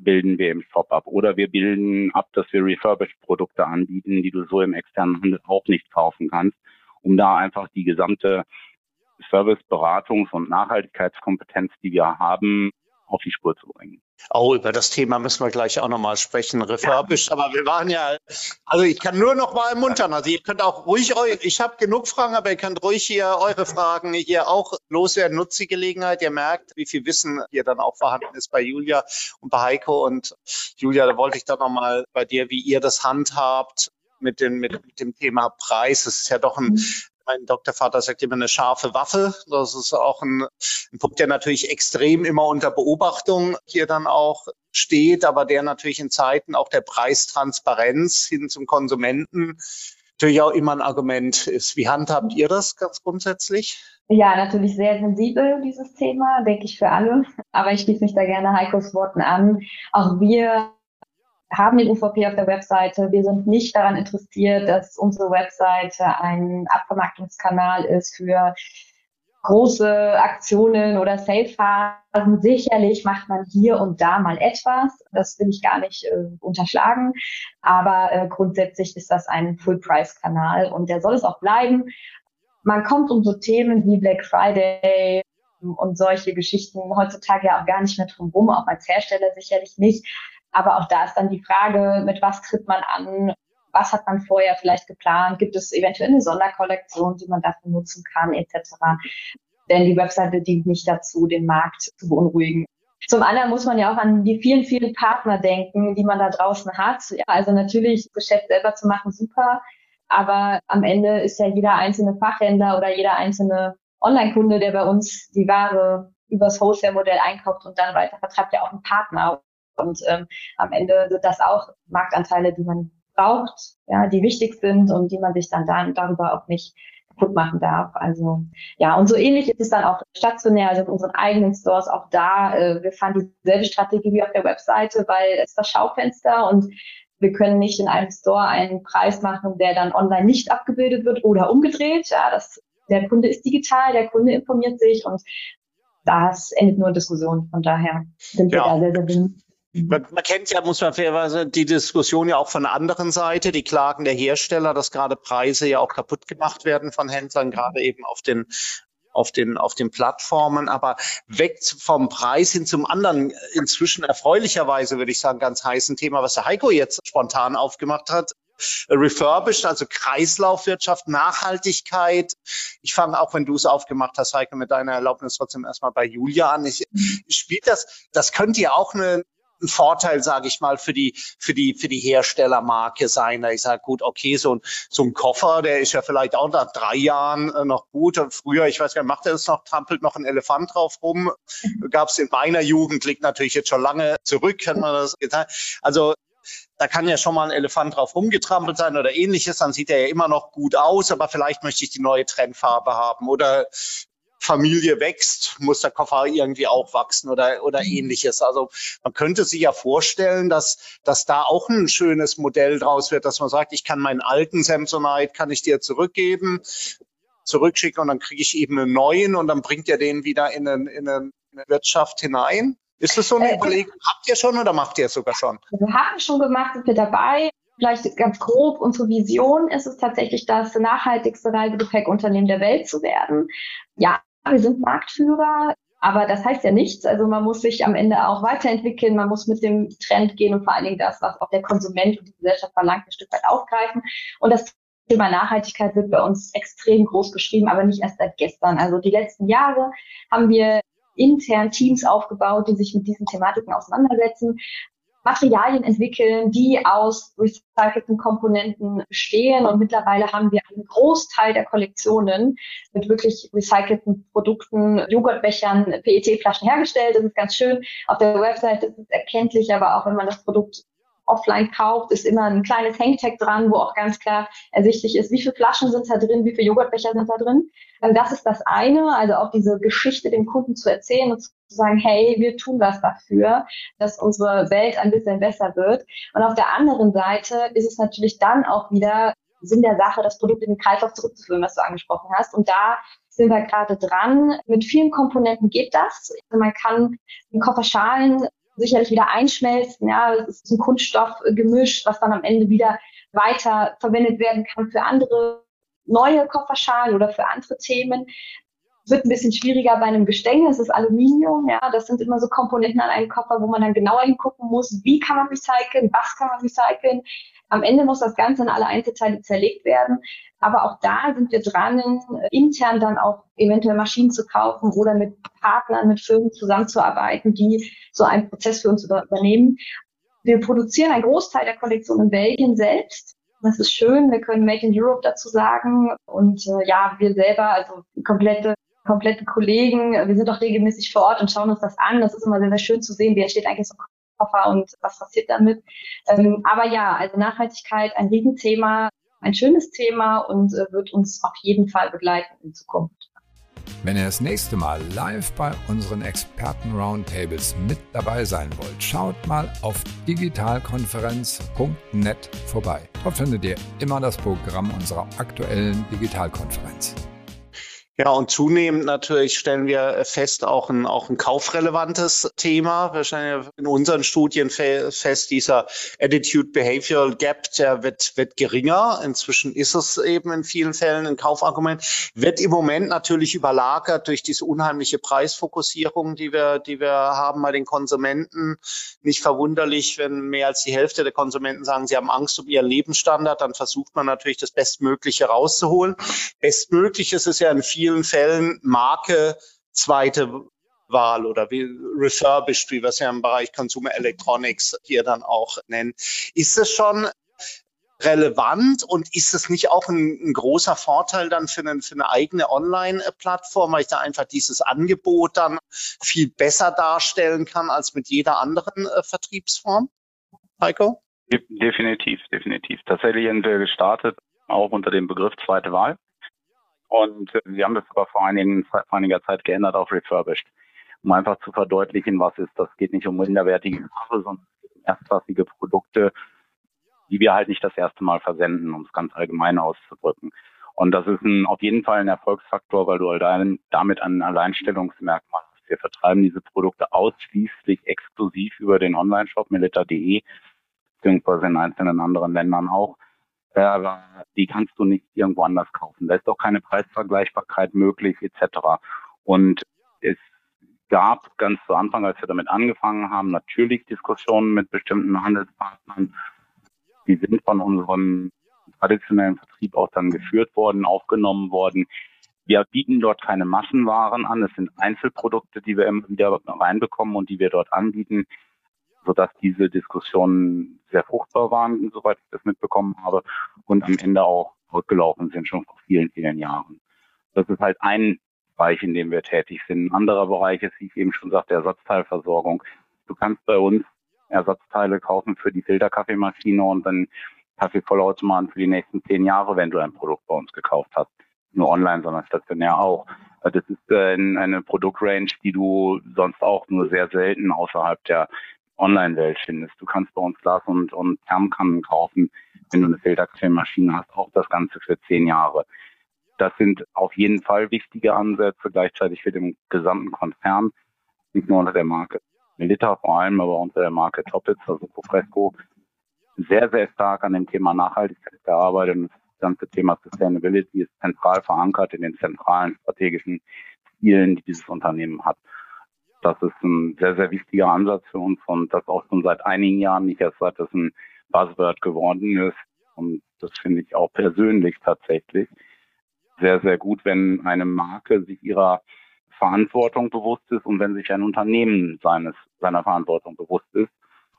bilden wir im Shop ab. Oder wir bilden ab, dass wir Refurbished-Produkte anbieten, die du so im externen Handel auch nicht kaufen kannst, um da einfach die gesamte Service-, Beratungs- und Nachhaltigkeitskompetenz, die wir haben, auf die Spur zu bringen. Oh, über das Thema müssen wir gleich auch nochmal sprechen, refurbished. Ja. Aber wir waren ja, also ich kann nur noch mal ermuntern. Also ihr könnt auch ruhig, ich habe genug Fragen, aber ihr könnt ruhig hier eure Fragen hier auch loswerden. Nutzt die Gelegenheit. Ihr merkt, wie viel Wissen hier dann auch vorhanden ist bei Julia und bei Heiko. Und Julia, da wollte ich dann nochmal bei dir, wie ihr das handhabt mit dem, mit, mit dem Thema Preis. Es ist ja doch ein mhm mein Doktorvater sagt immer eine scharfe Waffe. Das ist auch ein, ein Punkt, der natürlich extrem immer unter Beobachtung hier dann auch steht, aber der natürlich in Zeiten auch der Preistransparenz hin zum Konsumenten natürlich auch immer ein Argument ist. Wie handhabt ihr das ganz grundsätzlich? Ja, natürlich sehr sensibel, dieses Thema, denke ich für alle. Aber ich schließe mich da gerne Heikos Worten an. Auch wir haben den UVP auf der Webseite. Wir sind nicht daran interessiert, dass unsere Webseite ein Abvermarktungskanal ist für große Aktionen oder Sale-Phasen. Sicherlich macht man hier und da mal etwas. Das will ich gar nicht äh, unterschlagen. Aber äh, grundsätzlich ist das ein Full-Price-Kanal und der soll es auch bleiben. Man kommt um so Themen wie Black Friday und solche Geschichten heutzutage ja auch gar nicht mehr drum rum, auch als Hersteller sicherlich nicht. Aber auch da ist dann die Frage, mit was tritt man an? was hat man vorher vielleicht geplant, gibt es eventuell eine Sonderkollektion, die man dafür nutzen kann, etc. Denn die Webseite dient nicht dazu, den Markt zu beunruhigen. Zum anderen muss man ja auch an die vielen, vielen Partner denken, die man da draußen hat. Ja, also natürlich Geschäft selber zu machen, super. Aber am Ende ist ja jeder einzelne Fachhändler oder jeder einzelne Online-Kunde, der bei uns die Ware übers Wholesale-Modell einkauft und dann weiter vertreibt, ja auch ein Partner. Und ähm, am Ende sind das auch Marktanteile, die man braucht, ja, die wichtig sind und die man sich dann, dann darüber auch nicht kaputt machen darf. Also ja, und so ähnlich ist es dann auch stationär, also in unseren eigenen Stores auch da. Äh, wir fahren dieselbe Strategie wie auf der Webseite, weil es das Schaufenster und wir können nicht in einem Store einen Preis machen, der dann online nicht abgebildet wird oder umgedreht. Ja, das, der Kunde ist digital, der Kunde informiert sich und das endet nur in Diskussion. Von daher sind wir ja. da sehr, sehr bemüht. Man, man, kennt ja, muss man fairerweise, die Diskussion ja auch von der anderen Seite, die Klagen der Hersteller, dass gerade Preise ja auch kaputt gemacht werden von Händlern, gerade eben auf den auf den, auf den Plattformen, aber weg vom Preis hin zum anderen, inzwischen erfreulicherweise, würde ich sagen, ganz heißen Thema, was der Heiko jetzt spontan aufgemacht hat. Refurbished, also Kreislaufwirtschaft, Nachhaltigkeit. Ich fange auch, wenn du es aufgemacht hast, Heiko, mit deiner Erlaubnis trotzdem erstmal bei Julia an. Ich, spielt das, das könnte ja auch eine, ein Vorteil, sage ich mal, für die für die für die Herstellermarke sein. Da ich sage, gut, okay, so ein so ein Koffer, der ist ja vielleicht auch nach drei Jahren äh, noch gut. Früher, ich weiß gar nicht, macht er das noch, trampelt noch ein Elefant drauf rum. Gab es in meiner Jugend, liegt natürlich jetzt schon lange zurück, kann man das getan. Also da kann ja schon mal ein Elefant drauf rumgetrampelt sein oder ähnliches, dann sieht er ja immer noch gut aus, aber vielleicht möchte ich die neue Trendfarbe haben oder Familie wächst, muss der Koffer irgendwie auch wachsen oder, oder mhm. ähnliches. Also man könnte sich ja vorstellen, dass, dass da auch ein schönes Modell draus wird, dass man sagt, ich kann meinen alten Samsonite, kann ich dir zurückgeben, zurückschicken und dann kriege ich eben einen neuen und dann bringt ihr den wieder in, eine, in eine Wirtschaft hinein. Ist das so eine äh, Überlegung? Habt ihr schon oder macht ihr es sogar schon? Wir haben schon gemacht, sind wir dabei. Vielleicht ganz grob, unsere Vision ist es tatsächlich, das nachhaltigste Reisegepäckunternehmen der Welt zu werden. Ja, wir sind Marktführer, aber das heißt ja nichts. Also man muss sich am Ende auch weiterentwickeln, man muss mit dem Trend gehen und vor allen Dingen das, was auch der Konsument und die Gesellschaft verlangt, ein Stück weit aufgreifen. Und das Thema Nachhaltigkeit wird bei uns extrem groß geschrieben, aber nicht erst seit gestern. Also die letzten Jahre haben wir intern Teams aufgebaut, die sich mit diesen Thematiken auseinandersetzen. Materialien entwickeln, die aus recycelten Komponenten bestehen. Und mittlerweile haben wir einen Großteil der Kollektionen mit wirklich recycelten Produkten, Joghurtbechern, PET-Flaschen hergestellt. Das ist ganz schön. Auf der Website ist es erkenntlich, aber auch wenn man das Produkt offline kauft, ist immer ein kleines Hangtag dran, wo auch ganz klar ersichtlich ist, wie viele Flaschen sind da drin, wie viele Joghurtbecher sind da drin. Das ist das eine, also auch diese Geschichte dem Kunden zu erzählen und zu sagen, hey, wir tun was dafür, dass unsere Welt ein bisschen besser wird. Und auf der anderen Seite ist es natürlich dann auch wieder Sinn der Sache, das Produkt in den Kreislauf zurückzuführen, was du angesprochen hast. Und da sind wir gerade dran. Mit vielen Komponenten geht das. Also man kann den Kofferschalen sicherlich wieder einschmelzen. Ja, es ist ein Kunststoffgemisch, was dann am Ende wieder weiter verwendet werden kann für andere neue Kofferschalen oder für andere Themen. Wird ein bisschen schwieriger bei einem Gestänge, es ist Aluminium, ja, das sind immer so Komponenten an einem Koffer, wo man dann genauer hingucken muss, wie kann man recyceln, was kann man recyceln. Am Ende muss das Ganze in alle Einzelteile zerlegt werden. Aber auch da sind wir dran, intern dann auch eventuell Maschinen zu kaufen oder mit Partnern, mit Firmen zusammenzuarbeiten, die so einen Prozess für uns übernehmen. Wir produzieren einen Großteil der Kollektion in Belgien selbst. Das ist schön. Wir können Made in Europe dazu sagen. Und äh, ja, wir selber, also komplette komplette Kollegen, wir sind auch regelmäßig vor Ort und schauen uns das an. Das ist immer sehr, sehr schön zu sehen, wie entsteht eigentlich so ein Koffer und was passiert damit. Ähm, aber ja, also Nachhaltigkeit, ein Riesenthema, ein schönes Thema und äh, wird uns auf jeden Fall begleiten in Zukunft. Wenn ihr das nächste Mal live bei unseren Experten-Roundtables mit dabei sein wollt, schaut mal auf digitalkonferenz.net vorbei. Dort findet ihr immer das Programm unserer aktuellen Digitalkonferenz. Ja, und zunehmend natürlich stellen wir fest, auch ein, auch ein kaufrelevantes Thema. Wir stellen in unseren Studien fest, dieser Attitude Behavioral Gap, der wird, wird geringer. Inzwischen ist es eben in vielen Fällen ein Kaufargument, wird im Moment natürlich überlagert durch diese unheimliche Preisfokussierung, die wir, die wir haben bei den Konsumenten. Nicht verwunderlich, wenn mehr als die Hälfte der Konsumenten sagen, sie haben Angst um ihren Lebensstandard, dann versucht man natürlich das Bestmögliche rauszuholen. Bestmöglich ist ja in vielen vielen Fällen Marke zweite Wahl oder wie refurbished, wie wir es ja im Bereich Consumer Electronics hier dann auch nennen. Ist es schon relevant und ist es nicht auch ein, ein großer Vorteil dann für eine, für eine eigene Online-Plattform, weil ich da einfach dieses Angebot dann viel besser darstellen kann als mit jeder anderen äh, Vertriebsform? Heiko? Definitiv, definitiv. Tatsächlich sind wir gestartet auch unter dem Begriff zweite Wahl. Und wir haben das aber vor, einigen, vor einiger Zeit geändert auf refurbished, um einfach zu verdeutlichen, was ist. Das geht nicht um minderwertige Ware, sondern um erstklassige Produkte, die wir halt nicht das erste Mal versenden, um es ganz allgemein auszudrücken. Und das ist ein, auf jeden Fall ein Erfolgsfaktor, weil du halt damit ein Alleinstellungsmerkmal hast. Wir vertreiben diese Produkte ausschließlich exklusiv über den Online-Shop milita.de, beziehungsweise in einzelnen anderen Ländern auch aber die kannst du nicht irgendwo anders kaufen. Da ist doch keine Preisvergleichbarkeit möglich etc. Und es gab ganz zu Anfang, als wir damit angefangen haben, natürlich Diskussionen mit bestimmten Handelspartnern. Die sind von unserem traditionellen Vertrieb auch dann geführt worden, aufgenommen worden. Wir bieten dort keine Massenwaren an. Es sind Einzelprodukte, die wir immer wieder reinbekommen und die wir dort anbieten sodass diese Diskussionen sehr fruchtbar waren, soweit ich das mitbekommen habe, und am Ende auch ausgelaufen sind, schon vor vielen, vielen Jahren. Das ist halt ein Bereich, in dem wir tätig sind. Ein anderer Bereich ist, wie ich eben schon sagte, Ersatzteilversorgung. Du kannst bei uns Ersatzteile kaufen für die Filterkaffeemaschine und dann Kaffeevollautomaten für die nächsten zehn Jahre, wenn du ein Produkt bei uns gekauft hast. Nur online, sondern stationär auch. Das ist äh, eine Produktrange, die du sonst auch nur sehr selten außerhalb der Online-Welt findest. Du kannst bei uns Glas und, und Thermkannen kaufen, wenn du eine Filterkaffeemaschine hast, auch das Ganze für zehn Jahre. Das sind auf jeden Fall wichtige Ansätze, gleichzeitig für den gesamten Konzern, nicht nur unter der Marke Milita vor allem, aber unter der Marke Toppitz, also Profresco, sehr, sehr stark an dem Thema Nachhaltigkeit gearbeitet und das ganze Thema Sustainability ist zentral verankert in den zentralen strategischen Zielen, die dieses Unternehmen hat. Das ist ein sehr, sehr wichtiger Ansatz für uns und das auch schon seit einigen Jahren, nicht erst seit es ein Buzzword geworden ist. Und das finde ich auch persönlich tatsächlich sehr, sehr gut, wenn eine Marke sich ihrer Verantwortung bewusst ist und wenn sich ein Unternehmen seines, seiner Verantwortung bewusst ist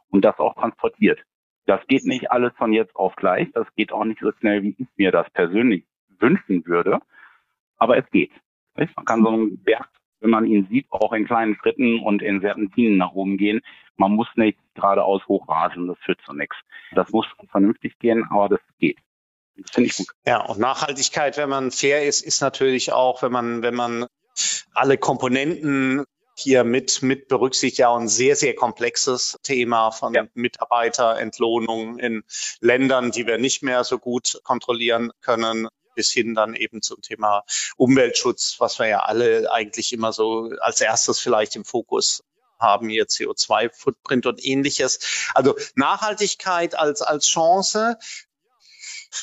und das auch transportiert. Das geht nicht alles von jetzt auf gleich. Das geht auch nicht so schnell, wie ich mir das persönlich wünschen würde. Aber es geht. Man kann so einen Berg wenn man ihn sieht, auch in kleinen Schritten und in Serpentinen nach oben gehen. Man muss nicht geradeaus hochrasen, das führt zu nichts. Das muss vernünftig gehen, aber das geht. Das finde ich gut. Ja, und Nachhaltigkeit, wenn man fair ist, ist natürlich auch, wenn man, wenn man alle Komponenten hier mit, mit berücksichtigt, ja, ein sehr, sehr komplexes Thema von ja. Mitarbeiterentlohnung in Ländern, die wir nicht mehr so gut kontrollieren können bis hin dann eben zum Thema Umweltschutz, was wir ja alle eigentlich immer so als erstes vielleicht im Fokus haben hier CO2-Footprint und ähnliches. Also Nachhaltigkeit als, als Chance,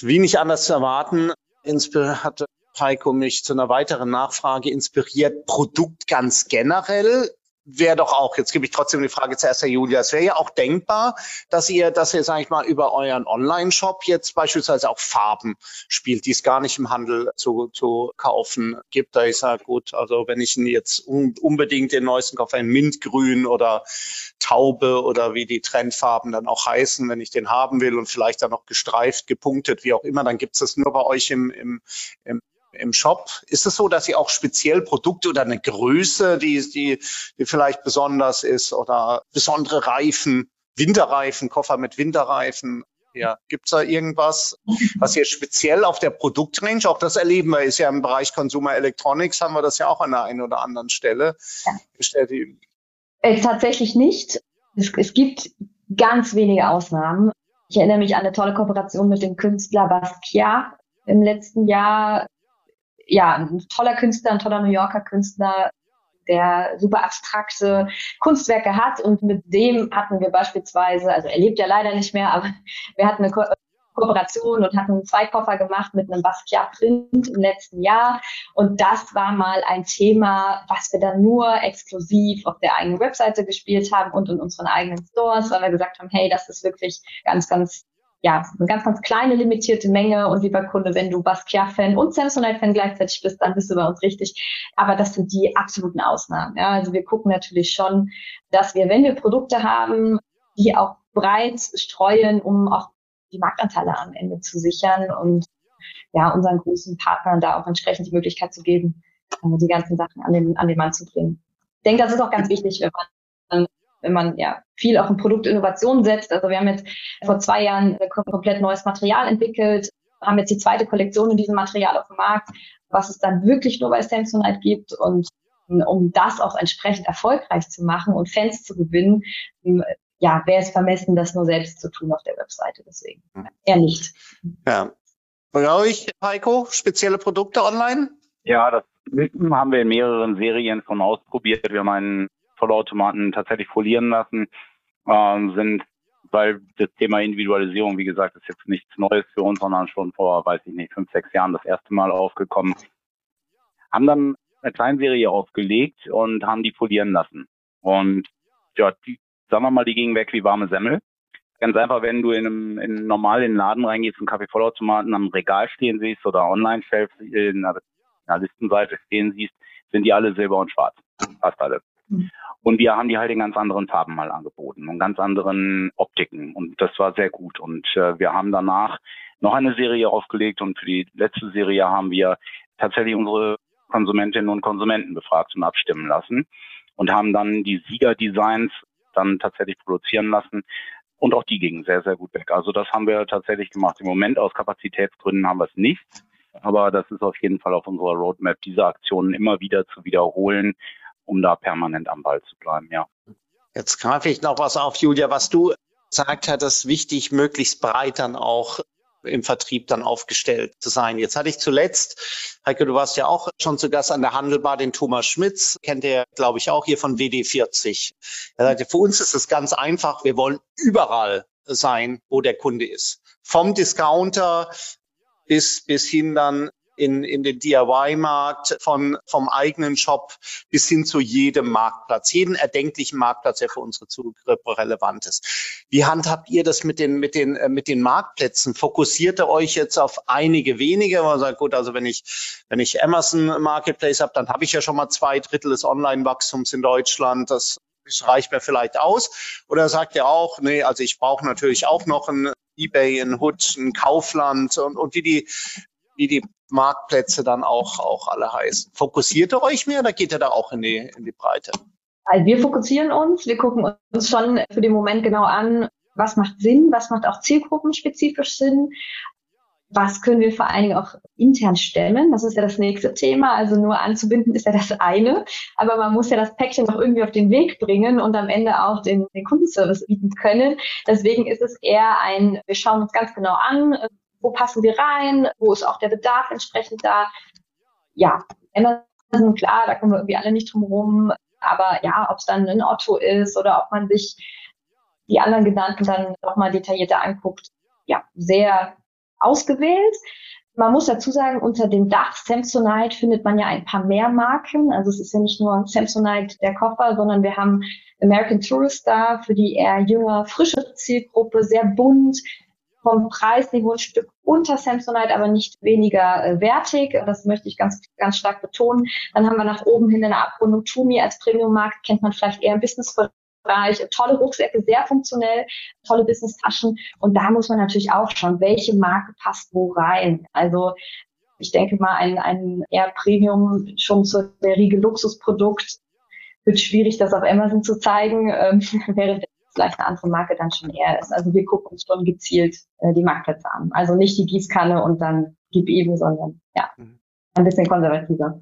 wie nicht anders zu erwarten, hat Heiko mich zu einer weiteren Nachfrage inspiriert. Produkt ganz generell wäre doch auch, jetzt gebe ich trotzdem die Frage zuerst, Herr Julia, es wäre ja auch denkbar, dass ihr, dass ihr, sage ich mal, über euren Online-Shop jetzt beispielsweise auch Farben spielt, die es gar nicht im Handel zu, zu kaufen gibt. Da ich sage, gut, also wenn ich jetzt unbedingt den neuesten kaufe, ein Mintgrün oder Taube oder wie die Trendfarben dann auch heißen, wenn ich den haben will und vielleicht dann noch gestreift, gepunktet, wie auch immer, dann gibt es das nur bei euch im, im, im im Shop. Ist es so, dass Sie auch speziell Produkte oder eine Größe, die, die, die vielleicht besonders ist oder besondere Reifen, Winterreifen, Koffer mit Winterreifen? Ja, gibt's da irgendwas, was hier speziell auf der Produktrange, auch das erleben wir, ist ja im Bereich Consumer Electronics, haben wir das ja auch an der einen oder anderen Stelle. Ja. Äh, tatsächlich nicht. Es, es gibt ganz wenige Ausnahmen. Ich erinnere mich an eine tolle Kooperation mit dem Künstler Basquiat im letzten Jahr, ja, ein toller Künstler, ein toller New Yorker Künstler, der super abstrakte Kunstwerke hat. Und mit dem hatten wir beispielsweise, also er lebt ja leider nicht mehr, aber wir hatten eine Ko Kooperation und hatten zwei Koffer gemacht mit einem Basquiat-Print im letzten Jahr. Und das war mal ein Thema, was wir dann nur exklusiv auf der eigenen Webseite gespielt haben und in unseren eigenen Stores, weil wir gesagt haben, hey, das ist wirklich ganz, ganz ja, eine ganz, ganz kleine limitierte Menge und lieber Kunde, wenn du Basquiat-Fan und Samsonite-Fan gleichzeitig bist, dann bist du bei uns richtig. Aber das sind die absoluten Ausnahmen. Ja. Also wir gucken natürlich schon, dass wir, wenn wir Produkte haben, die auch breit streuen, um auch die Marktanteile am Ende zu sichern und ja, unseren großen Partnern da auch entsprechend die Möglichkeit zu geben, äh, die ganzen Sachen an den, an den Mann zu bringen. Ich denke, das ist auch ganz wichtig, wenn man wenn man ja viel auf ein Produktinnovation setzt. Also wir haben jetzt vor zwei Jahren ein komplett neues Material entwickelt, haben jetzt die zweite Kollektion in diesem Material auf dem Markt, was es dann wirklich nur bei Samsonite gibt und um das auch entsprechend erfolgreich zu machen und Fans zu gewinnen, ja, wäre es vermessen, das nur selbst zu tun auf der Webseite. Deswegen eher nicht. Ja. Bei euch, Heiko, spezielle Produkte online? Ja, das haben wir in mehreren Serien schon ausprobiert. Wir haben einen Vollautomaten tatsächlich folieren lassen, äh, sind, weil das Thema Individualisierung, wie gesagt, ist jetzt nichts Neues für uns, sondern schon vor, weiß ich nicht, fünf, sechs Jahren das erste Mal aufgekommen. Haben dann eine Kleinserie aufgelegt und haben die folieren lassen. Und ja, die, sagen wir mal, die gingen weg wie warme Semmel. Ganz einfach, wenn du in einem, in einem normalen Laden reingehst, einen Kaffeevollautomaten am Regal stehen siehst oder Online-Shelf in einer Listenseite stehen siehst, sind die alle silber und schwarz. Fast alle. Mhm. Und wir haben die halt in ganz anderen Farben mal angeboten und ganz anderen Optiken. Und das war sehr gut. Und äh, wir haben danach noch eine Serie aufgelegt und für die letzte Serie haben wir tatsächlich unsere Konsumentinnen und Konsumenten befragt und abstimmen lassen und haben dann die Siegerdesigns dann tatsächlich produzieren lassen. Und auch die gingen sehr, sehr gut weg. Also das haben wir tatsächlich gemacht. Im Moment aus Kapazitätsgründen haben wir es nicht. Aber das ist auf jeden Fall auf unserer Roadmap, diese Aktionen immer wieder zu wiederholen um da permanent am Ball zu bleiben, ja. Jetzt greife ich noch was auf, Julia, was du gesagt hattest, wichtig, möglichst breit dann auch im Vertrieb dann aufgestellt zu sein. Jetzt hatte ich zuletzt, Heike, du warst ja auch schon zu Gast an der Handelbar, den Thomas Schmitz, kennt ihr, glaube ich, auch hier von WD40. Er sagte, für uns ist es ganz einfach, wir wollen überall sein, wo der Kunde ist. Vom Discounter bis, bis hin dann in, in den DIY-Markt, von, vom eigenen Shop bis hin zu jedem Marktplatz, jeden erdenklichen Marktplatz, der für unsere Zugriffe relevant ist. Wie handhabt ihr das mit den, mit den, äh, mit den Marktplätzen? Fokussiert ihr euch jetzt auf einige wenige? Man sagt, gut, also wenn ich, wenn ich Amazon Marketplace habe, dann habe ich ja schon mal zwei Drittel des Online-Wachstums in Deutschland. Das reicht mir vielleicht aus. Oder sagt ihr auch, nee, also ich brauche natürlich auch noch ein eBay, ein Hood, ein Kaufland und, und wie die, wie die Marktplätze dann auch, auch alle heißen. Fokussiert ihr euch mehr oder geht ihr da auch in die, in die Breite? Also wir fokussieren uns, wir gucken uns schon für den Moment genau an, was macht Sinn, was macht auch zielgruppenspezifisch Sinn, was können wir vor allen Dingen auch intern stemmen. Das ist ja das nächste Thema. Also nur anzubinden ist ja das eine. Aber man muss ja das Päckchen noch irgendwie auf den Weg bringen und am Ende auch den, den Kundenservice bieten können. Deswegen ist es eher ein, wir schauen uns ganz genau an, wo passen wir rein, wo ist auch der Bedarf entsprechend da. Ja, Amazon, klar, da kommen wir irgendwie alle nicht drum rum. Aber ja, ob es dann ein Otto ist oder ob man sich die anderen genannten dann nochmal detaillierter anguckt, ja, sehr ausgewählt. Man muss dazu sagen, unter dem Dach Samsonite findet man ja ein paar mehr Marken. Also es ist ja nicht nur Samsonite der Koffer, sondern wir haben American Tourister für die eher jünger, frische Zielgruppe, sehr bunt, vom Preisniveau ein Stück unter Samsonite, aber nicht weniger äh, wertig. Das möchte ich ganz, ganz stark betonen. Dann haben wir nach oben hin eine Abrundung Tumi als Premium-Markt, kennt man vielleicht eher im Business-Bereich. Tolle Rucksäcke, sehr funktionell, tolle Business-Taschen. Und da muss man natürlich auch schauen, welche Marke passt wo rein. Also ich denke mal, ein, ein eher Premium schon zu der Riege Luxusprodukt wird schwierig, das auf Amazon zu zeigen, ähm, während vielleicht eine andere Marke dann schon eher ist. Also wir gucken uns schon gezielt äh, die Marktplätze an. Also nicht die Gießkanne und dann gib eben, sondern ja, mhm. ein bisschen konservativer.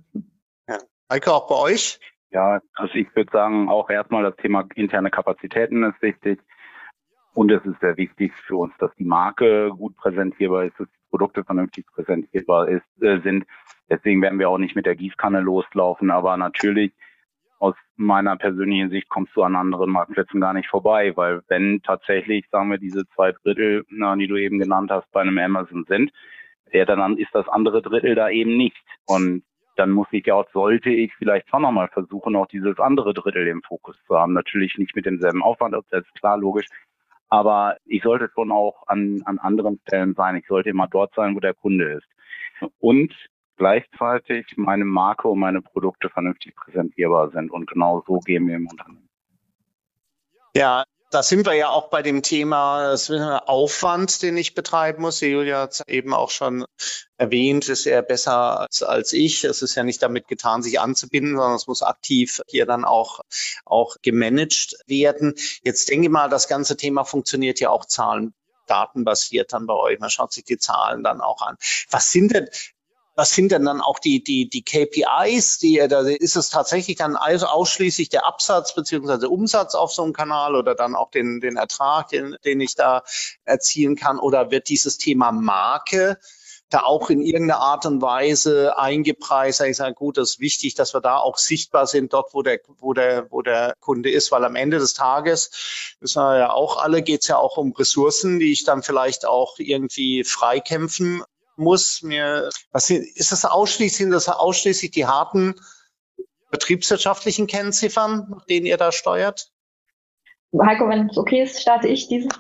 Ja. Heike, auch bei euch? Ja, also ich würde sagen, auch erstmal das Thema interne Kapazitäten ist wichtig. Und es ist sehr wichtig für uns, dass die Marke gut präsentierbar ist, dass die Produkte vernünftig präsentierbar ist, äh, sind. Deswegen werden wir auch nicht mit der Gießkanne loslaufen. Aber natürlich aus meiner persönlichen Sicht kommst du an anderen Marktplätzen gar nicht vorbei, weil wenn tatsächlich, sagen wir, diese zwei Drittel, na, die du eben genannt hast, bei einem Amazon sind, ja, dann ist das andere Drittel da eben nicht. Und dann muss ich ja auch, sollte ich vielleicht schon nochmal versuchen, auch dieses andere Drittel im Fokus zu haben. Natürlich nicht mit demselben Aufwand, das ist klar, logisch. Aber ich sollte schon auch an, an anderen Stellen sein. Ich sollte immer dort sein, wo der Kunde ist. Und gleichzeitig meine Marke und meine Produkte vernünftig präsentierbar sind. Und genau so gehen wir im Unternehmen. Ja, da sind wir ja auch bei dem Thema Aufwand, den ich betreiben muss. Julia hat es eben auch schon erwähnt, ist er besser als, als ich. Es ist ja nicht damit getan, sich anzubinden, sondern es muss aktiv hier dann auch, auch gemanagt werden. Jetzt denke ich mal, das ganze Thema funktioniert ja auch Zahlen datenbasiert dann bei euch. Man schaut sich die Zahlen dann auch an. Was sind denn, was sind denn dann auch die, die, die KPIs? Die, da ist es tatsächlich dann also ausschließlich der Absatz beziehungsweise Umsatz auf so einem Kanal oder dann auch den, den Ertrag, den, den ich da erzielen kann? Oder wird dieses Thema Marke da auch in irgendeiner Art und Weise eingepreist. Ich sage, gut, das ist wichtig, dass wir da auch sichtbar sind, dort, wo der, wo der, wo der Kunde ist, weil am Ende des Tages, wissen wir ja auch alle, geht es ja auch um Ressourcen, die ich dann vielleicht auch irgendwie freikämpfen muss mir, was ist das ausschließlich, sind das ausschließlich die harten betriebswirtschaftlichen Kennziffern, nach denen ihr da steuert? Heiko, wenn es okay ist, starte ich dieses.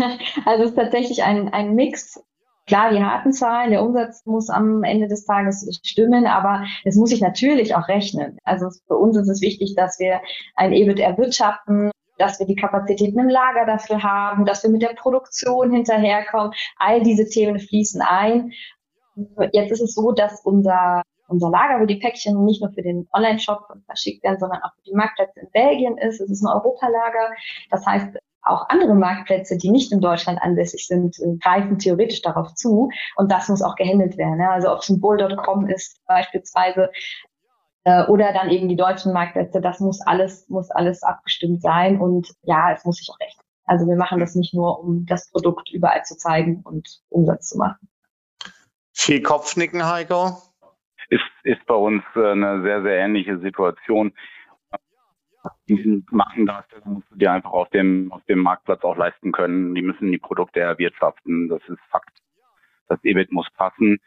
also es ist tatsächlich ein, ein Mix. Klar, die harten Zahlen, der Umsatz muss am Ende des Tages stimmen, aber es muss sich natürlich auch rechnen. Also für uns ist es wichtig, dass wir ein EBIT erwirtschaften, dass wir die Kapazitäten im Lager dafür haben, dass wir mit der Produktion hinterherkommen. All diese Themen fließen ein. Jetzt ist es so, dass unser unser Lager, wo die Päckchen nicht nur für den Online-Shop verschickt werden, sondern auch für die Marktplätze in Belgien ist. Es ist ein Europalager. Das heißt, auch andere Marktplätze, die nicht in Deutschland ansässig sind, greifen theoretisch darauf zu. Und das muss auch gehandelt werden. Also ob es ein Bull.com ist beispielsweise, äh, oder dann eben die deutschen Marktplätze. Das muss alles, muss alles abgestimmt sein und ja, es muss sich auch recht. Also wir machen das nicht nur, um das Produkt überall zu zeigen und Umsatz zu machen. Viel Kopfnicken, Heiko? Ist, ist bei uns äh, eine sehr, sehr ähnliche Situation. Diesen Markendarsteller musst du dir einfach auf dem, auf dem Marktplatz auch leisten können. Die müssen die Produkte erwirtschaften. Das ist Fakt. Das EBIT muss passen.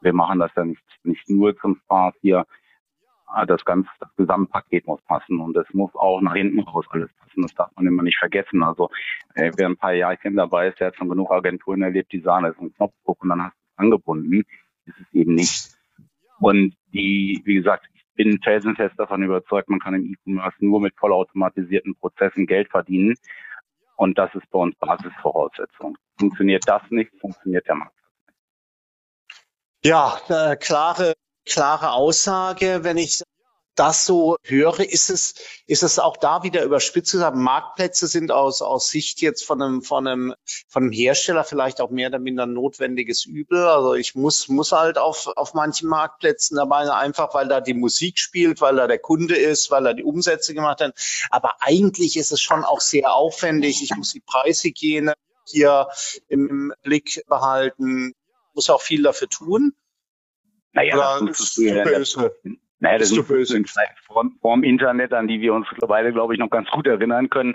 Wir machen das ja nicht, nicht nur zum Spaß hier. Ah, das ganze das Gesamtpaket muss passen und es muss auch nach hinten raus alles passen. Das darf man immer nicht vergessen. Also äh, wer ein paar Jahrchen dabei ist, der hat schon genug Agenturen erlebt, die sagen, das ist ein Knopfdruck und dann hast du es angebunden. Das ist eben nicht. Und die, wie gesagt, ich bin felsenfest davon überzeugt, man kann im E-Commerce nur mit vollautomatisierten Prozessen Geld verdienen. Und das ist bei uns Basisvoraussetzung. Funktioniert das nicht, funktioniert der Markt. Ja, äh, klare klare Aussage. Wenn ich das so höre, ist es, ist es auch da wieder überspitzt gesagt, Marktplätze sind aus, aus Sicht jetzt von einem, von einem, von einem Hersteller vielleicht auch mehr oder minder notwendiges Übel. Also ich muss, muss halt auf, auf manchen Marktplätzen dabei einfach weil da die Musik spielt, weil da der Kunde ist, weil da die Umsätze gemacht werden. Aber eigentlich ist es schon auch sehr aufwendig. Ich muss die Preishygiene hier im Blick behalten, muss auch viel dafür tun. Naja, das musstest du ja böse. Naja, das ist böse. in Form, Form Internet, an die wir uns beide, glaube ich, noch ganz gut erinnern können,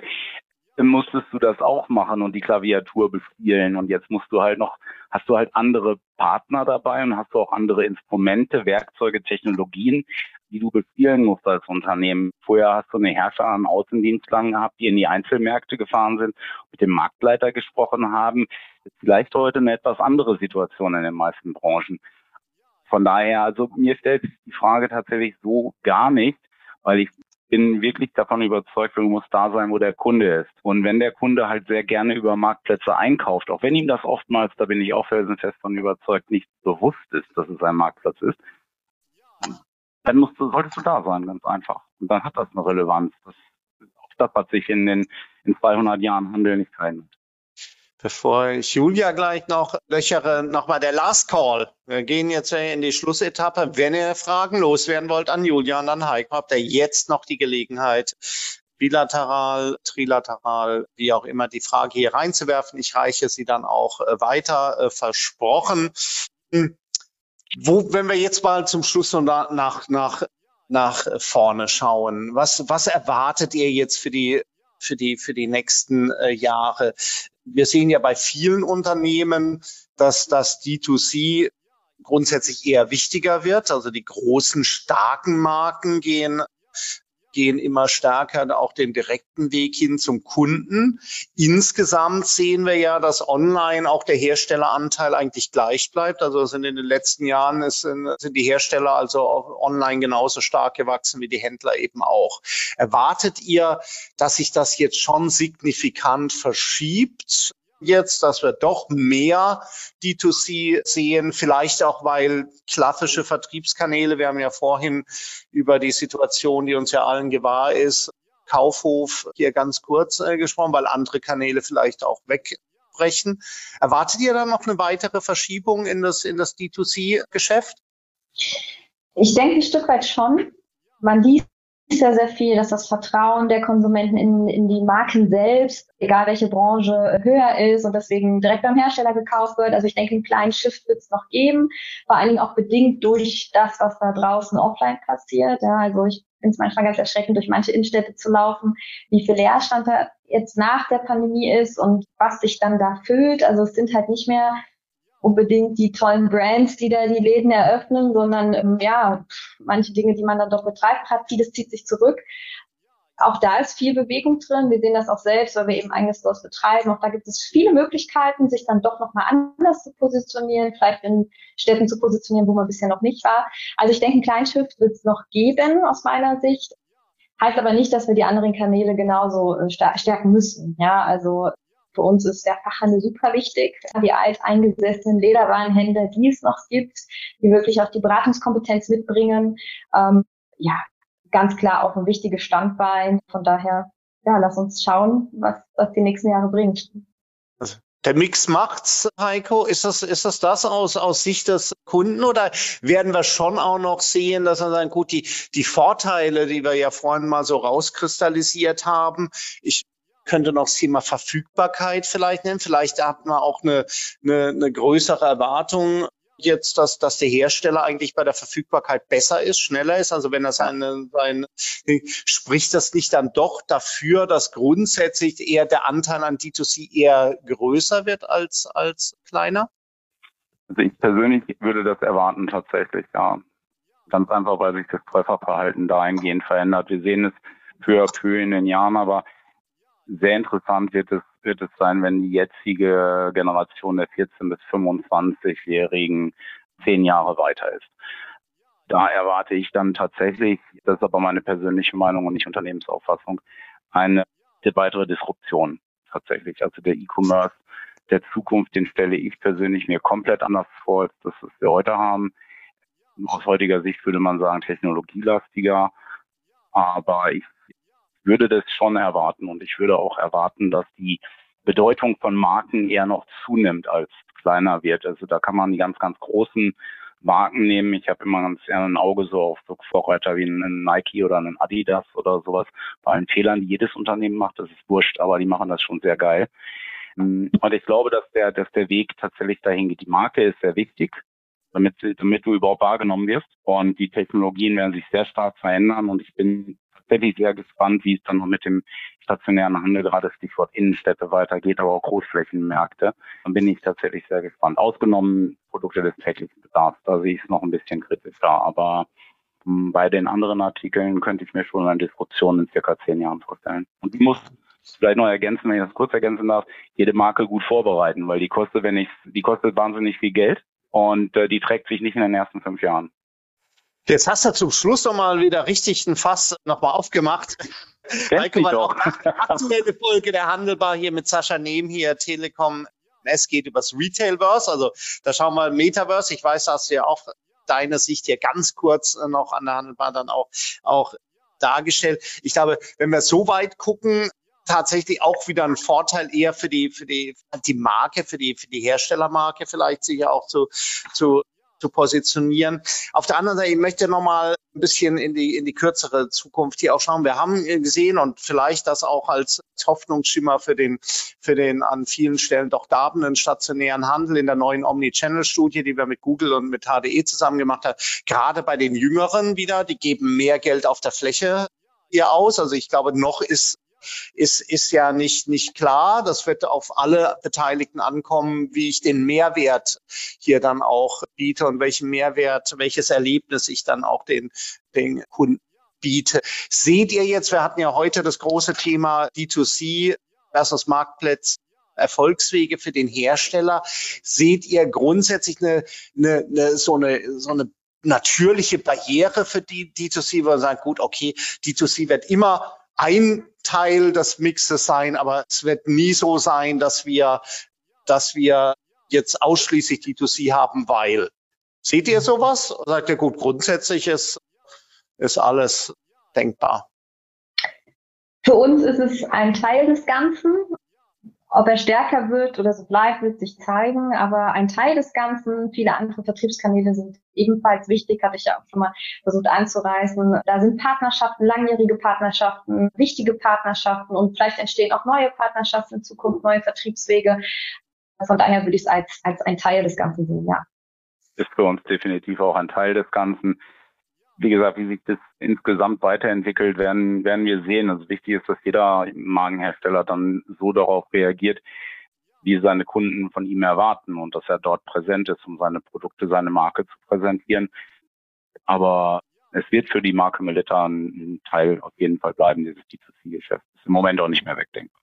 musstest du das auch machen und die Klaviatur bespielen. Und jetzt musst du halt noch, hast du halt andere Partner dabei und hast du auch andere Instrumente, Werkzeuge, Technologien, die du bespielen musst als Unternehmen. Vorher hast du eine Herrscher am Außendienst lang gehabt, die in die Einzelmärkte gefahren sind, mit dem Marktleiter gesprochen haben. Das ist vielleicht heute eine etwas andere Situation in den meisten Branchen. Von daher, also mir stellt sich die Frage tatsächlich so gar nicht, weil ich bin wirklich davon überzeugt, du musst da sein, wo der Kunde ist. Und wenn der Kunde halt sehr gerne über Marktplätze einkauft, auch wenn ihm das oftmals, da bin ich auch felsenfest von überzeugt, nicht bewusst ist, dass es ein Marktplatz ist, dann musst du, solltest du da sein, ganz einfach. Und dann hat das eine Relevanz. Das, auch das hat sich in den in 200 Jahren Handel nicht verändert. Bevor ich Julia gleich noch löchere, nochmal der Last Call. Wir gehen jetzt in die Schlussetappe. Wenn ihr Fragen loswerden wollt an Julia und an Heiko, habt ihr jetzt noch die Gelegenheit, bilateral, trilateral, wie auch immer, die Frage hier reinzuwerfen. Ich reiche sie dann auch äh, weiter, äh, versprochen. Hm. Wo, wenn wir jetzt mal zum Schluss noch nach, nach, nach vorne schauen, was, was erwartet ihr jetzt für die, für die, für die nächsten äh, Jahre? Wir sehen ja bei vielen Unternehmen, dass das D2C grundsätzlich eher wichtiger wird. Also die großen, starken Marken gehen gehen immer stärker auch den direkten Weg hin zum Kunden. Insgesamt sehen wir ja, dass online auch der Herstelleranteil eigentlich gleich bleibt. Also sind in den letzten Jahren ist, sind die Hersteller also online genauso stark gewachsen wie die Händler eben auch. Erwartet ihr, dass sich das jetzt schon signifikant verschiebt? Jetzt, dass wir doch mehr D2C sehen, vielleicht auch, weil klassische Vertriebskanäle, wir haben ja vorhin über die Situation, die uns ja allen gewahr ist, Kaufhof hier ganz kurz äh, gesprochen, weil andere Kanäle vielleicht auch wegbrechen. Erwartet ihr dann noch eine weitere Verschiebung in das, in das D2C-Geschäft? Ich denke ein Stück weit schon. Man liest sehr, sehr viel, dass das Vertrauen der Konsumenten in, in die Marken selbst, egal welche Branche, höher ist und deswegen direkt beim Hersteller gekauft wird. Also ich denke, einen kleinen Shift wird es noch geben, vor allen Dingen auch bedingt durch das, was da draußen offline passiert. Ja, also ich finde es manchmal ganz erschreckend, durch manche Innenstädte zu laufen, wie viel Leerstand da jetzt nach der Pandemie ist und was sich dann da füllt. Also es sind halt nicht mehr unbedingt die tollen Brands, die da die Läden eröffnen, sondern ähm, ja, manche Dinge, die man dann doch betreibt hat, vieles zieht sich zurück. Auch da ist viel Bewegung drin. Wir sehen das auch selbst, weil wir eben eigene Stores betreiben. Auch da gibt es viele Möglichkeiten, sich dann doch nochmal anders zu positionieren, vielleicht in Städten zu positionieren, wo man bisher noch nicht war. Also ich denke, ein Kleinschiff wird es noch geben aus meiner Sicht. Heißt aber nicht, dass wir die anderen Kanäle genauso äh, stärken müssen. Ja, also für uns ist der Fachhandel super wichtig. Die alteingesessenen Lederwarenhändler, die es noch gibt, die wirklich auch die Beratungskompetenz mitbringen. Ähm, ja, ganz klar auch ein wichtiges Standbein. Von daher, ja, lass uns schauen, was, was die nächsten Jahre bringt. Also der Mix macht's, Heiko. Ist das, ist das das aus, aus Sicht des Kunden oder werden wir schon auch noch sehen, dass wir sagen, gut, die, die Vorteile, die wir ja vorhin mal so rauskristallisiert haben, ich könnte noch das Thema Verfügbarkeit vielleicht nennen. Vielleicht hat man auch eine, eine, eine größere Erwartung jetzt, dass, dass der Hersteller eigentlich bei der Verfügbarkeit besser ist, schneller ist. Also wenn das eine, ein, spricht das nicht dann doch dafür, dass grundsätzlich eher der Anteil an D2C eher größer wird als, als kleiner? Also ich persönlich würde das erwarten tatsächlich, ja. Ganz einfach, weil sich das Käuferverhalten dahingehend verändert. Wir sehen es für à peu in den Jahren, aber sehr interessant wird es, wird es sein, wenn die jetzige Generation der 14- bis 25-Jährigen zehn Jahre weiter ist. Da erwarte ich dann tatsächlich, das ist aber meine persönliche Meinung und nicht Unternehmensauffassung, eine weitere Disruption tatsächlich. Also der E-Commerce der Zukunft, den stelle ich persönlich mir komplett anders vor, als das, was wir heute haben. Aus heutiger Sicht würde man sagen, technologielastiger. Aber ich würde das schon erwarten und ich würde auch erwarten, dass die Bedeutung von Marken eher noch zunimmt als kleiner wird. Also da kann man die ganz, ganz großen Marken nehmen. Ich habe immer ganz gerne ein Auge so auf so Vorreiter wie einen Nike oder einen Adidas oder sowas. Bei allen Fehlern, die jedes Unternehmen macht, das ist wurscht, aber die machen das schon sehr geil. Und ich glaube, dass der, dass der Weg tatsächlich dahin geht. Die Marke ist sehr wichtig, damit, damit du überhaupt wahrgenommen wirst. Und die Technologien werden sich sehr stark verändern. Und ich bin tatsächlich sehr gespannt, wie es dann noch mit dem stationären Handel, gerade Stichwort Innenstädte weitergeht, aber auch Großflächenmärkte. Dann bin ich tatsächlich sehr gespannt. Ausgenommen Produkte des täglichen Bedarfs, da sehe ich es noch ein bisschen kritischer. Aber hm, bei den anderen Artikeln könnte ich mir schon eine Disruption in circa zehn Jahren vorstellen. Und die muss vielleicht noch ergänzen, wenn ich das kurz ergänzen darf, jede Marke gut vorbereiten, weil die kostet, wenn ich, die kostet wahnsinnig viel Geld und äh, die trägt sich nicht in den ersten fünf Jahren. Jetzt hast du zum Schluss noch mal wieder richtig ein Fass nochmal aufgemacht. Heiko, weil auch aktuelle Folge der Handelbar hier mit Sascha Nehm hier, Telekom. Es geht übers Retailverse, also da schauen wir Metaverse. Ich weiß, dass du ja auch deine Sicht hier ganz kurz noch an der Handelbar dann auch, auch dargestellt. Ich glaube, wenn wir so weit gucken, tatsächlich auch wieder ein Vorteil eher für die, für die, die Marke, für die, für die Herstellermarke vielleicht sich ja auch zu, zu zu positionieren. Auf der anderen Seite, ich möchte nochmal ein bisschen in die, in die kürzere Zukunft hier auch schauen. Wir haben gesehen und vielleicht das auch als Hoffnungsschimmer für den, für den an vielen Stellen doch darbenden stationären Handel in der neuen Omnichannel-Studie, die wir mit Google und mit HDE zusammen gemacht haben. Gerade bei den Jüngeren wieder, die geben mehr Geld auf der Fläche hier aus. Also ich glaube, noch ist ist, ist ja nicht, nicht klar. Das wird auf alle Beteiligten ankommen, wie ich den Mehrwert hier dann auch biete und welchen Mehrwert, welches Erlebnis ich dann auch den, den Kunden biete. Seht ihr jetzt, wir hatten ja heute das große Thema D2C versus Marktplatz Erfolgswege für den Hersteller. Seht ihr grundsätzlich eine, eine, eine, so, eine, so eine natürliche Barriere für die D2C, wo man sagt, gut, okay, D2C wird immer ein Teil des Mixes sein, aber es wird nie so sein, dass wir, dass wir jetzt ausschließlich D2C haben, weil. Seht ihr sowas? Sagt ihr, gut, grundsätzlich ist, ist alles denkbar. Für uns ist es ein Teil des Ganzen. Ob er stärker wird oder so bleibt, wird sich zeigen. Aber ein Teil des Ganzen, viele andere Vertriebskanäle sind ebenfalls wichtig, hatte ich ja auch schon mal versucht anzureißen. Da sind Partnerschaften, langjährige Partnerschaften, wichtige Partnerschaften und vielleicht entstehen auch neue Partnerschaften in Zukunft, neue Vertriebswege. Von daher würde ich es als, als ein Teil des Ganzen sehen, ja. Ist für uns definitiv auch ein Teil des Ganzen wie gesagt, wie sich das insgesamt weiterentwickelt, werden, werden wir sehen. Also wichtig ist, dass jeder Magenhersteller dann so darauf reagiert, wie seine Kunden von ihm erwarten und dass er dort präsent ist, um seine Produkte, seine Marke zu präsentieren. Aber es wird für die Marke Melita ein Teil auf jeden Fall bleiben, dieses D2C-Geschäft. Ist im Moment auch nicht mehr wegdenkbar.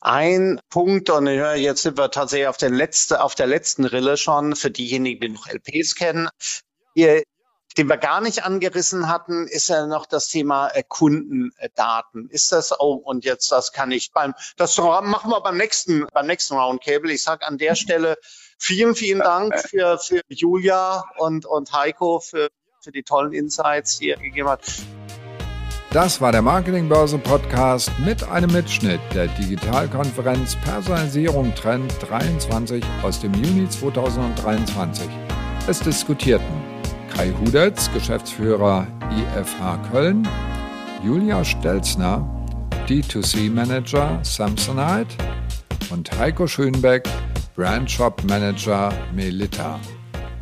Ein Punkt, und jetzt sind wir tatsächlich auf der, letzte, auf der letzten Rille schon, für diejenigen, die noch LPs kennen. Ihr den wir gar nicht angerissen hatten, ist ja noch das Thema äh, Kundendaten. Ist das, oh, und jetzt, das kann ich beim, das machen wir beim nächsten, beim nächsten Roundtable. Ich sage an der Stelle vielen, vielen Dank für, für Julia und, und Heiko für, für die tollen Insights, die ihr gegeben habt. Das war der Marketingbörse Podcast mit einem Mitschnitt der Digitalkonferenz Personalisierung Trend 23 aus dem Juni 2023. Es diskutierten Kai Hudertz, Geschäftsführer IFH Köln, Julia Stelzner, D2C Manager Samsonite und Heiko Schönbeck, Brand Shop Manager Melita.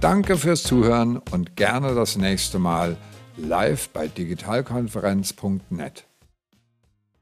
Danke fürs Zuhören und gerne das nächste Mal live bei digitalkonferenz.net.